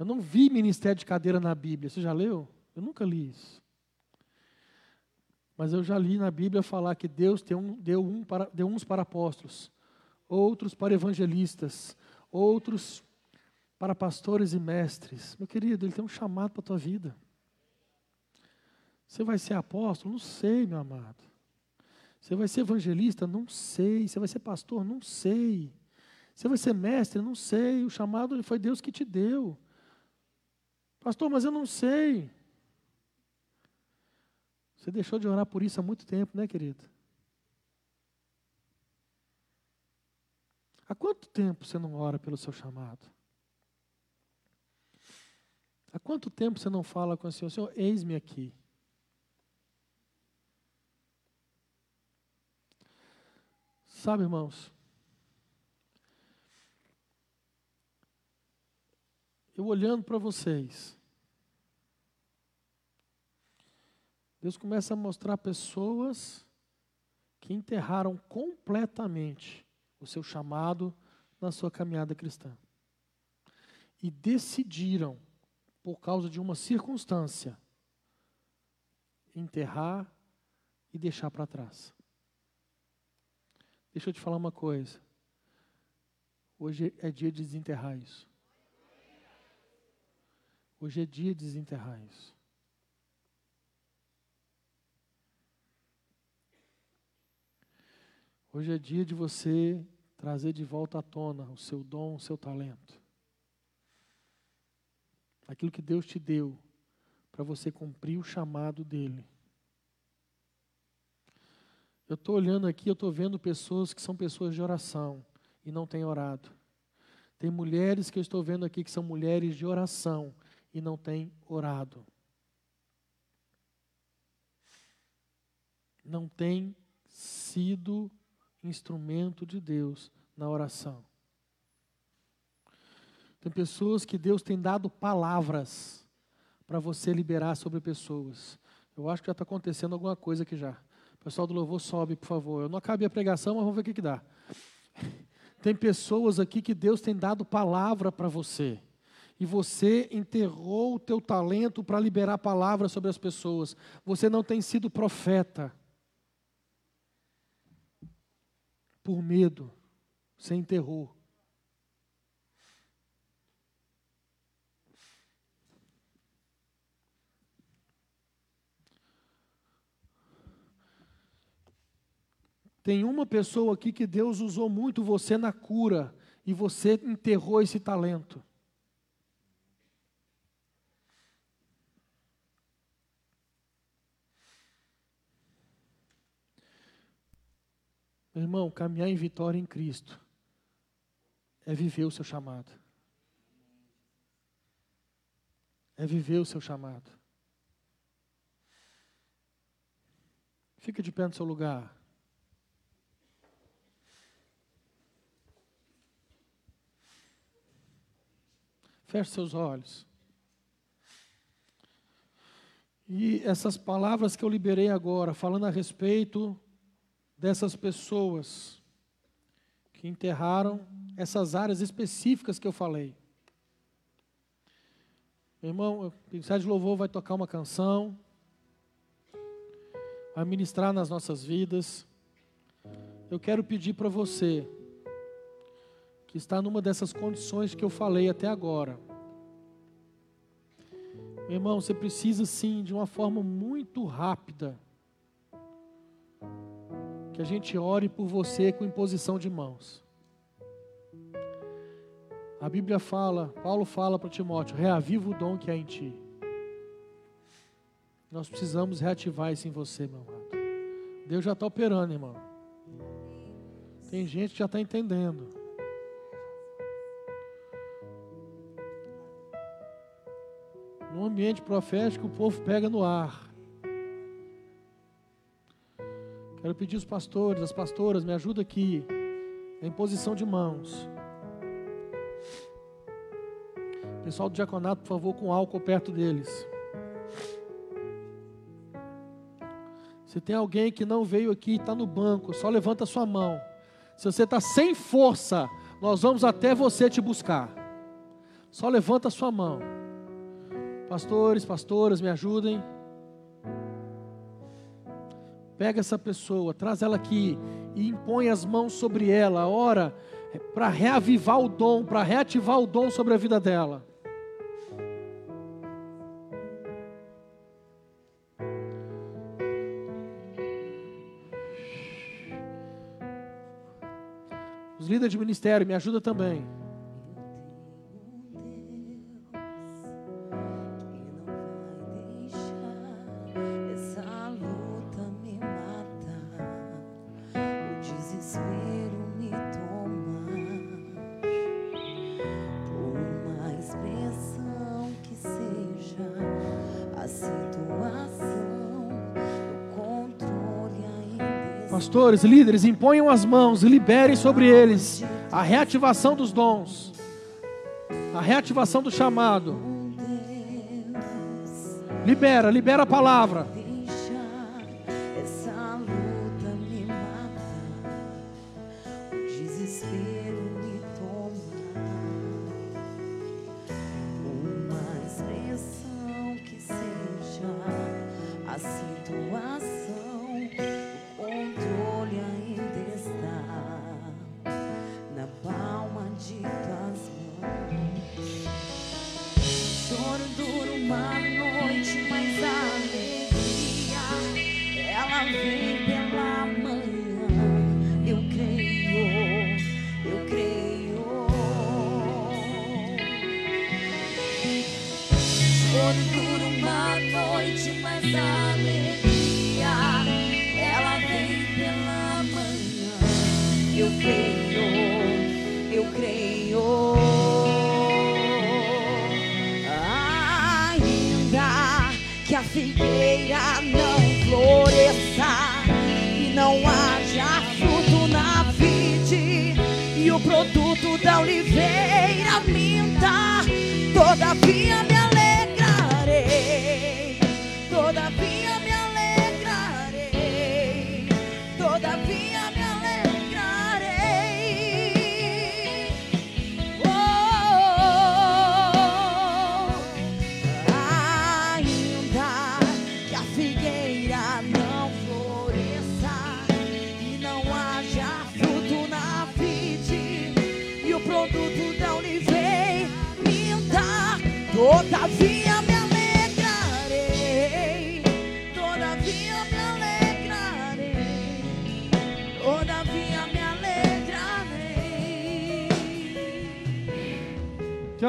Eu não vi ministério de cadeira na Bíblia. Você já leu? Eu nunca li isso. Mas eu já li na Bíblia falar que Deus deu, um, deu, um para, deu uns para apóstolos, outros para evangelistas, outros para pastores e mestres. Meu querido, Ele tem um chamado para a tua vida. Você vai ser apóstolo? Não sei, meu amado. Você vai ser evangelista? Não sei. Você vai ser pastor? Não sei. Você vai ser mestre? Não sei. O chamado foi Deus que te deu. Pastor, mas eu não sei. Você deixou de orar por isso há muito tempo, né, querido? Há quanto tempo você não ora pelo seu chamado? Há quanto tempo você não fala com o Senhor, Senhor, eis-me aqui. Sabe, irmãos, eu olhando para vocês, Deus começa a mostrar pessoas que enterraram completamente o seu chamado na sua caminhada cristã. E decidiram, por causa de uma circunstância, enterrar e deixar para trás. Deixa eu te falar uma coisa. Hoje é dia de desenterrar isso. Hoje é dia de desenterrar isso. Hoje é dia de você trazer de volta à tona o seu dom, o seu talento. Aquilo que Deus te deu para você cumprir o chamado dele. Eu estou olhando aqui, eu estou vendo pessoas que são pessoas de oração e não têm orado. Tem mulheres que eu estou vendo aqui que são mulheres de oração e não têm orado. Não tem sido instrumento de Deus na oração. Tem pessoas que Deus tem dado palavras para você liberar sobre pessoas. Eu acho que já está acontecendo alguma coisa aqui já. Pessoal do louvor sobe, por favor. Eu não acabei a pregação, mas vamos ver o que, que dá. Tem pessoas aqui que Deus tem dado palavra para você. E você enterrou o teu talento para liberar palavra sobre as pessoas. Você não tem sido profeta. Por medo. Você enterrou. Tem uma pessoa aqui que Deus usou muito você na cura e você enterrou esse talento. Meu irmão, caminhar em vitória em Cristo é viver o seu chamado. É viver o seu chamado. Fica de pé no seu lugar. Feche seus olhos. E essas palavras que eu liberei agora, falando a respeito dessas pessoas que enterraram essas áreas específicas que eu falei. Meu irmão, o Ministério de Louvor vai tocar uma canção, vai ministrar nas nossas vidas. Eu quero pedir para você que está numa dessas condições que eu falei até agora. Meu irmão, você precisa sim, de uma forma muito rápida, que a gente ore por você com imposição de mãos. A Bíblia fala, Paulo fala para Timóteo: reaviva o dom que há em ti. Nós precisamos reativar isso em você, meu amado. Deus já está operando, irmão. Tem gente que já está entendendo. no ambiente profético, o povo pega no ar. Quero pedir os pastores, as pastoras, me ajuda aqui, em posição de mãos. Pessoal do diaconato, por favor, com álcool perto deles. Se tem alguém que não veio aqui e está no banco, só levanta a sua mão. Se você está sem força, nós vamos até você te buscar. Só levanta a sua mão. Pastores, pastoras, me ajudem. Pega essa pessoa, traz ela aqui e impõe as mãos sobre ela, ora para reavivar o dom, para reativar o dom sobre a vida dela. Os líderes de ministério, me ajuda também. Pastores, líderes, imponham as mãos e liberem sobre eles a reativação dos dons, a reativação do chamado. Libera, libera a palavra.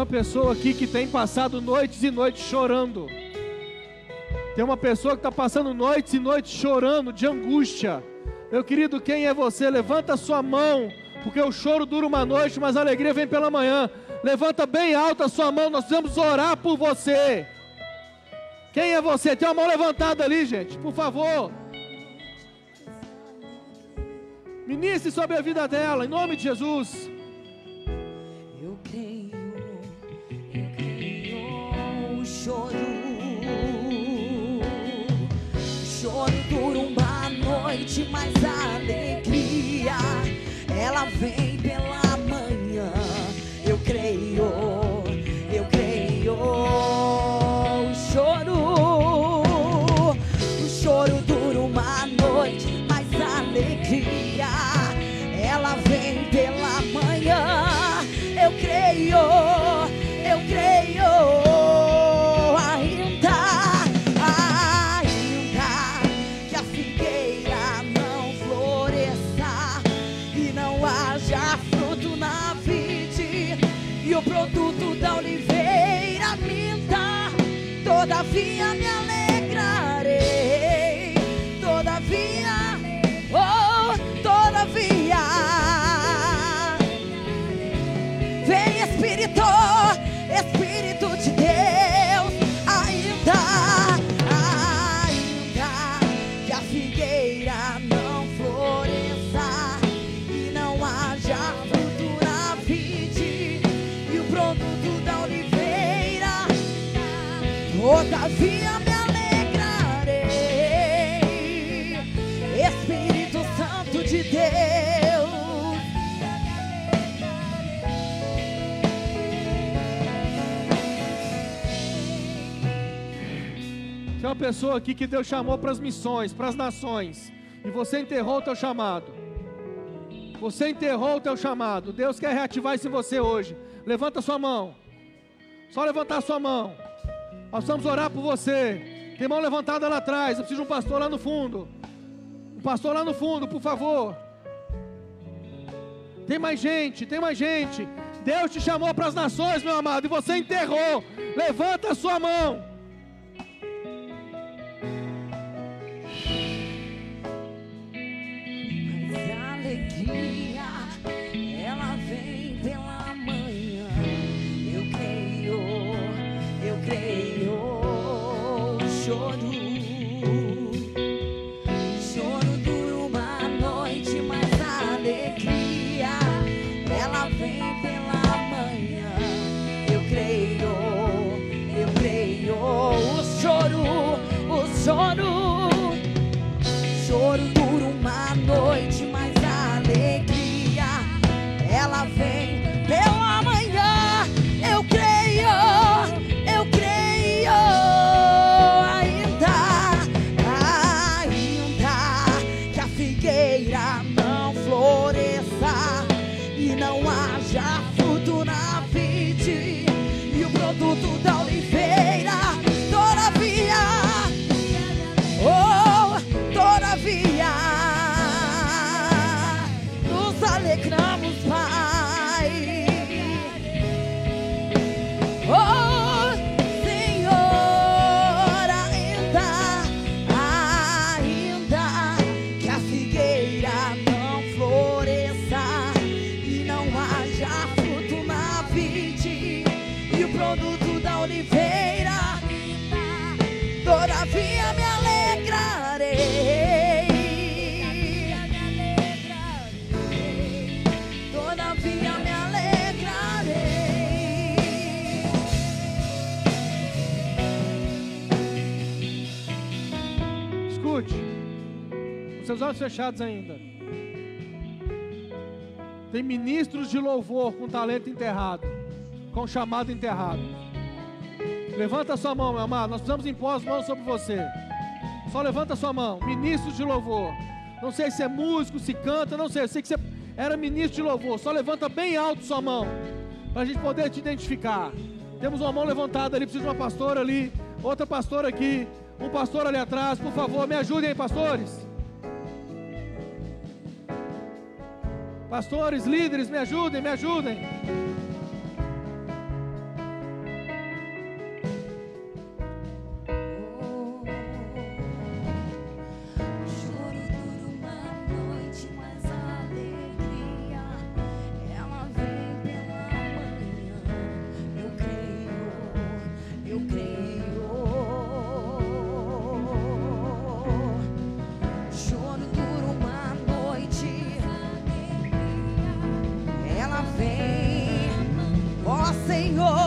Pessoa aqui que tem passado noites e noites chorando. Tem uma pessoa que está passando noites e noites chorando de angústia. Meu querido, quem é você? Levanta sua mão, porque o choro dura uma noite, mas a alegria vem pela manhã. Levanta bem alta a sua mão, nós precisamos orar por você. Quem é você? Tem uma mão levantada ali, gente, por favor. Ministre sobre a vida dela, em nome de Jesus. Noite, mas a alegria ela vem pessoa aqui que Deus chamou para as missões, para as nações, e você enterrou o teu chamado. Você enterrou o teu chamado. Deus quer reativar isso em você hoje. Levanta sua mão. Só levantar sua mão. Nós vamos orar por você. Tem mão levantada lá atrás. Eu preciso de um pastor lá no fundo. Um pastor lá no fundo, por favor. Tem mais gente, tem mais gente. Deus te chamou para as nações, meu amado, e você enterrou. Levanta a sua mão. Alegria, ela vem seus olhos fechados ainda. Tem ministros de louvor com talento enterrado, com chamado enterrado. Levanta sua mão, meu amado. Nós precisamos impor as mãos sobre você. Só levanta sua mão. Ministros de louvor. Não sei se é músico, se canta, não sei. Eu sei que você era ministro de louvor. Só levanta bem alto sua mão. Para a gente poder te identificar. Temos uma mão levantada ali. Precisa de uma pastora ali. Outra pastora aqui. Um pastor ali atrás. Por favor, me ajudem aí, pastores. Pastores, líderes, me ajudem, me ajudem. Vem, ó Senhor.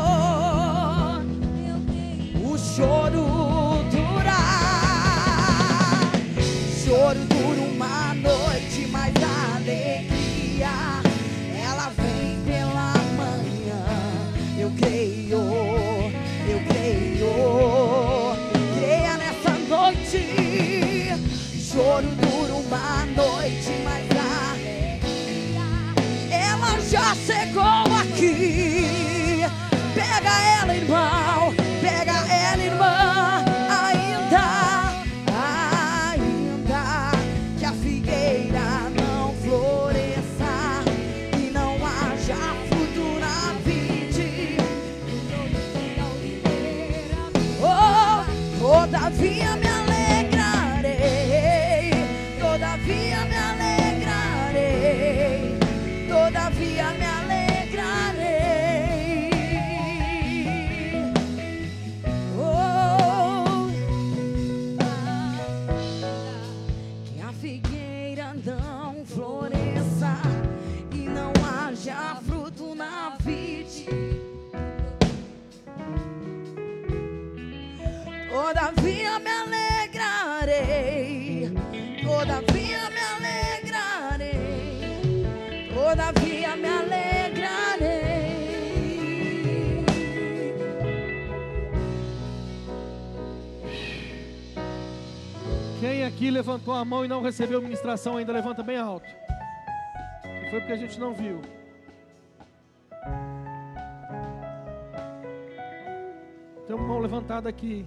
Aqui levantou a mão e não recebeu ministração ainda, levanta bem alto. E foi porque a gente não viu. Tem uma mão levantada aqui.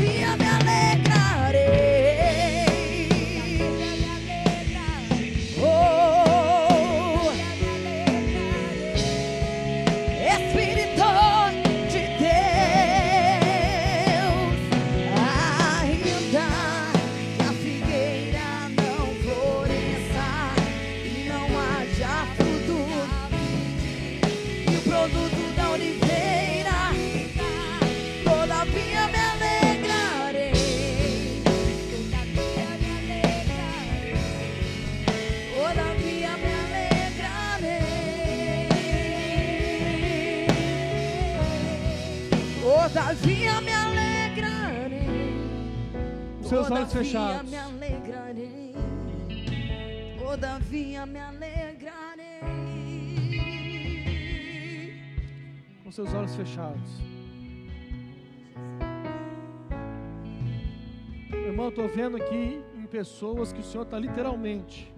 Olhos seus olhos fechados. Irmão, estou vendo aqui em pessoas que o Senhor está literalmente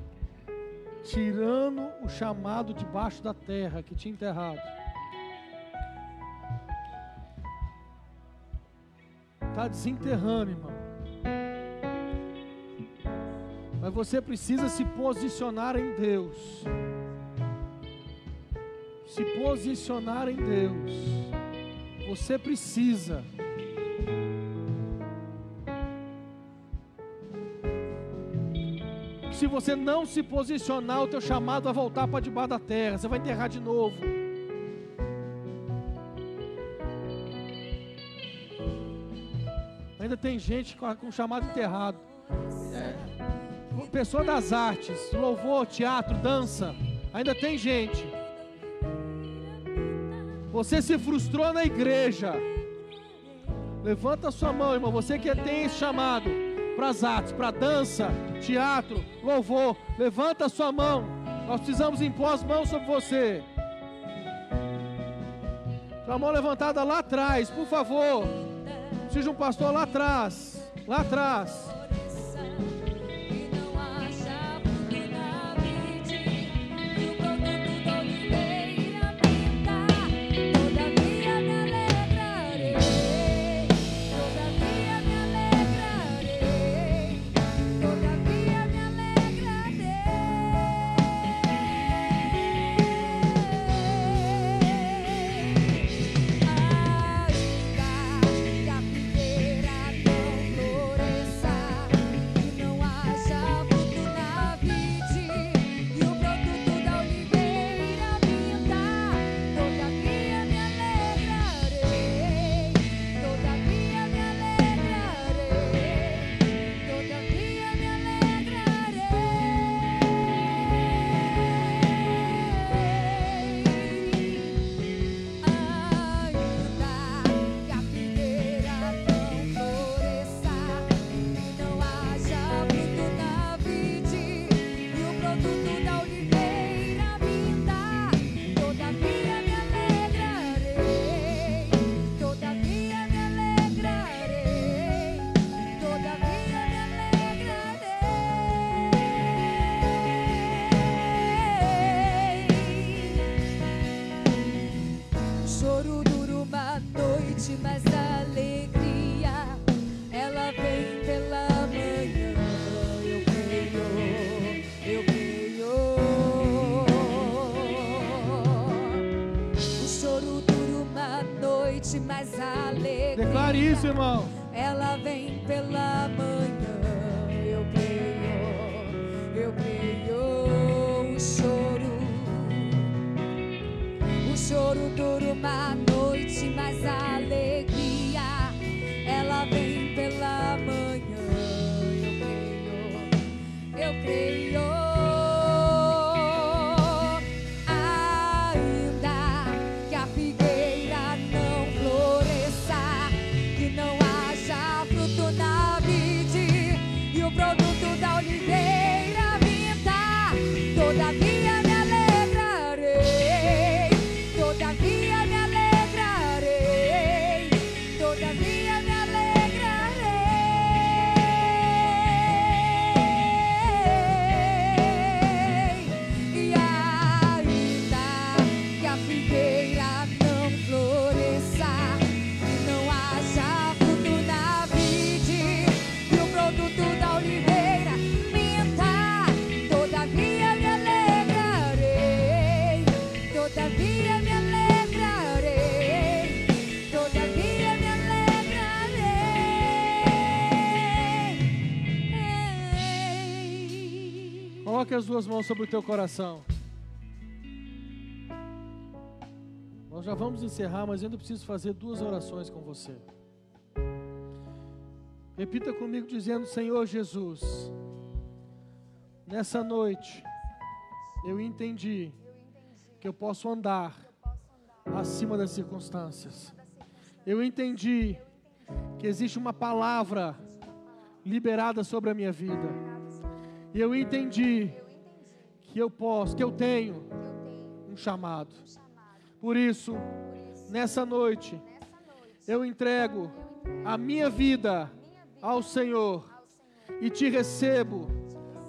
tirando o chamado debaixo da terra que tinha enterrado. Está desenterrando, irmão. Mas você precisa se posicionar em Deus. Se posicionar em Deus. Você precisa. Se você não se posicionar, o teu chamado vai voltar para debaixo da terra. Você vai enterrar de novo. Ainda tem gente com chamado enterrado. É pessoa das artes, louvor, teatro, dança, ainda tem gente. Você se frustrou na igreja. Levanta sua mão, irmão. Você que tem esse chamado para as artes, para dança, teatro, louvor. Levanta sua mão. Nós precisamos impor as mãos sobre você. Sua mão levantada lá atrás, por favor. De um pastor lá atrás. Lá atrás. Irmão. Coloque as duas mãos sobre o teu coração. Nós já vamos encerrar, mas ainda preciso fazer duas orações com você. Repita comigo dizendo: Senhor Jesus, nessa noite eu entendi que eu posso andar acima das circunstâncias. Eu entendi que existe uma palavra liberada sobre a minha vida. E eu entendi que eu posso, que eu tenho um chamado. Por isso, nessa noite, eu entrego a minha vida ao Senhor e te recebo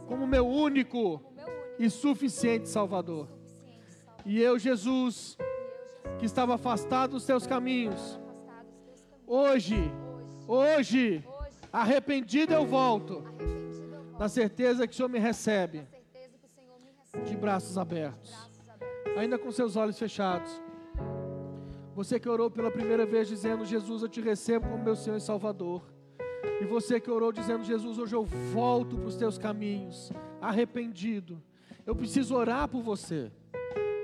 como meu único e suficiente Salvador. E eu, Jesus, que estava afastado dos teus caminhos, hoje, hoje, arrependido eu volto, na certeza que o Senhor me recebe de braços abertos, ainda com seus olhos fechados. Você que orou pela primeira vez dizendo: Jesus, eu te recebo como meu Senhor e Salvador. E você que orou dizendo: Jesus, hoje eu volto para os teus caminhos, arrependido. Eu preciso orar por você.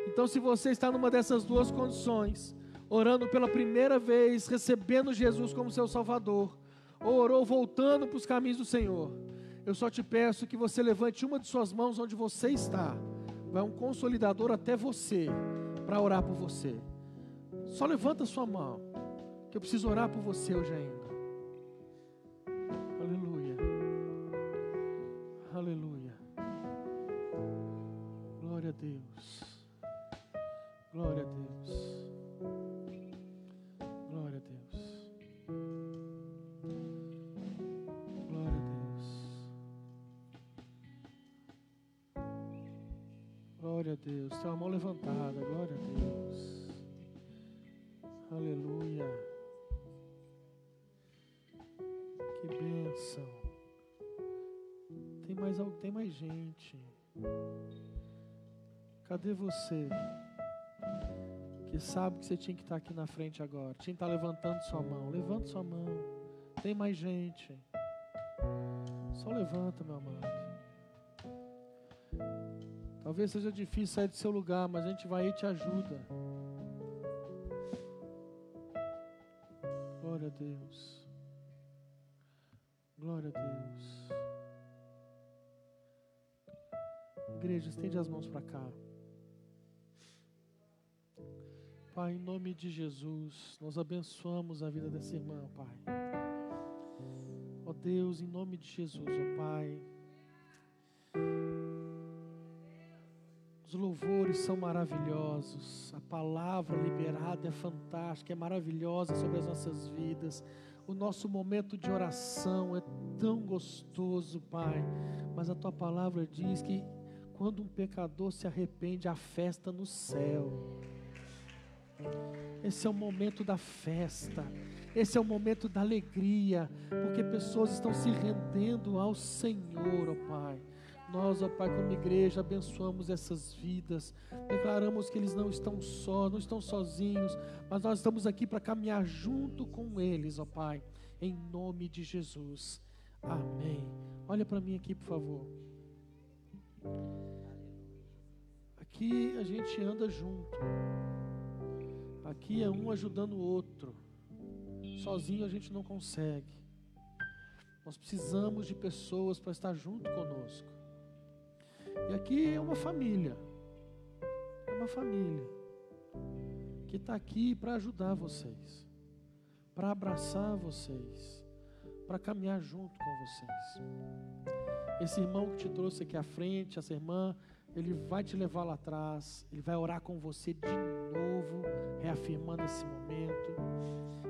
Então, se você está numa dessas duas condições, orando pela primeira vez, recebendo Jesus como seu Salvador, ou orou voltando para os caminhos do Senhor, eu só te peço que você levante uma de suas mãos onde você está. Vai um consolidador até você para orar por você. Só levanta sua mão, que eu preciso orar por você hoje ainda. Cadê você? Que sabe que você tinha que estar aqui na frente agora. Tinha que estar levantando sua mão. Levanta sua mão. Tem mais gente. Só levanta, meu amado. Talvez seja difícil sair do seu lugar, mas a gente vai e te ajuda. Glória a Deus. Glória a Deus. Igreja, estende as mãos para cá. Pai, em nome de Jesus, nós abençoamos a vida dessa irmã, Pai. Ó Deus, em nome de Jesus, ó Pai. Os louvores são maravilhosos, a palavra liberada é fantástica, é maravilhosa sobre as nossas vidas. O nosso momento de oração é tão gostoso, Pai. Mas a tua palavra diz que quando um pecador se arrepende, há festa no céu. Esse é o momento da festa. Esse é o momento da alegria, porque pessoas estão se rendendo ao Senhor, ó Pai. Nós, ó Pai, como igreja, abençoamos essas vidas. Declaramos que eles não estão só, não estão sozinhos, mas nós estamos aqui para caminhar junto com eles, ó Pai, em nome de Jesus. Amém. Olha para mim aqui, por favor. Aqui a gente anda junto. Aqui é um ajudando o outro. Sozinho a gente não consegue. Nós precisamos de pessoas para estar junto conosco. E aqui é uma família. É uma família que está aqui para ajudar vocês, para abraçar vocês, para caminhar junto com vocês. Esse irmão que te trouxe aqui à frente, essa irmã, ele vai te levar lá atrás, ele vai orar com você de novo, reafirmando esse momento.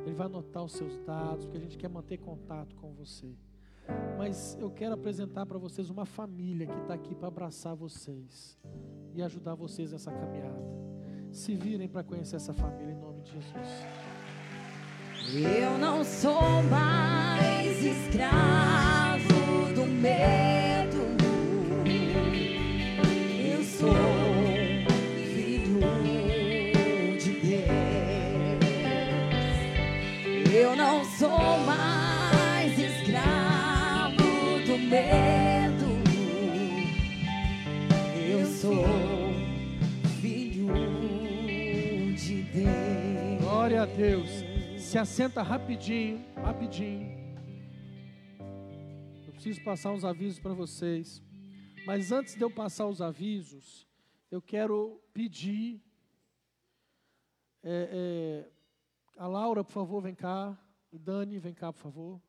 Ele vai anotar os seus dados, porque a gente quer manter contato com você. Mas eu quero apresentar para vocês uma família que está aqui para abraçar vocês e ajudar vocês nessa caminhada. Se virem para conhecer essa família em nome de Jesus. Eu não sou mais escravo do medo. Glória a Deus. Se assenta rapidinho, rapidinho. Eu preciso passar uns avisos para vocês. Mas antes de eu passar os avisos, eu quero pedir. é, é, a Laura, por favor, vem cá. Dani, vem cá, por favor.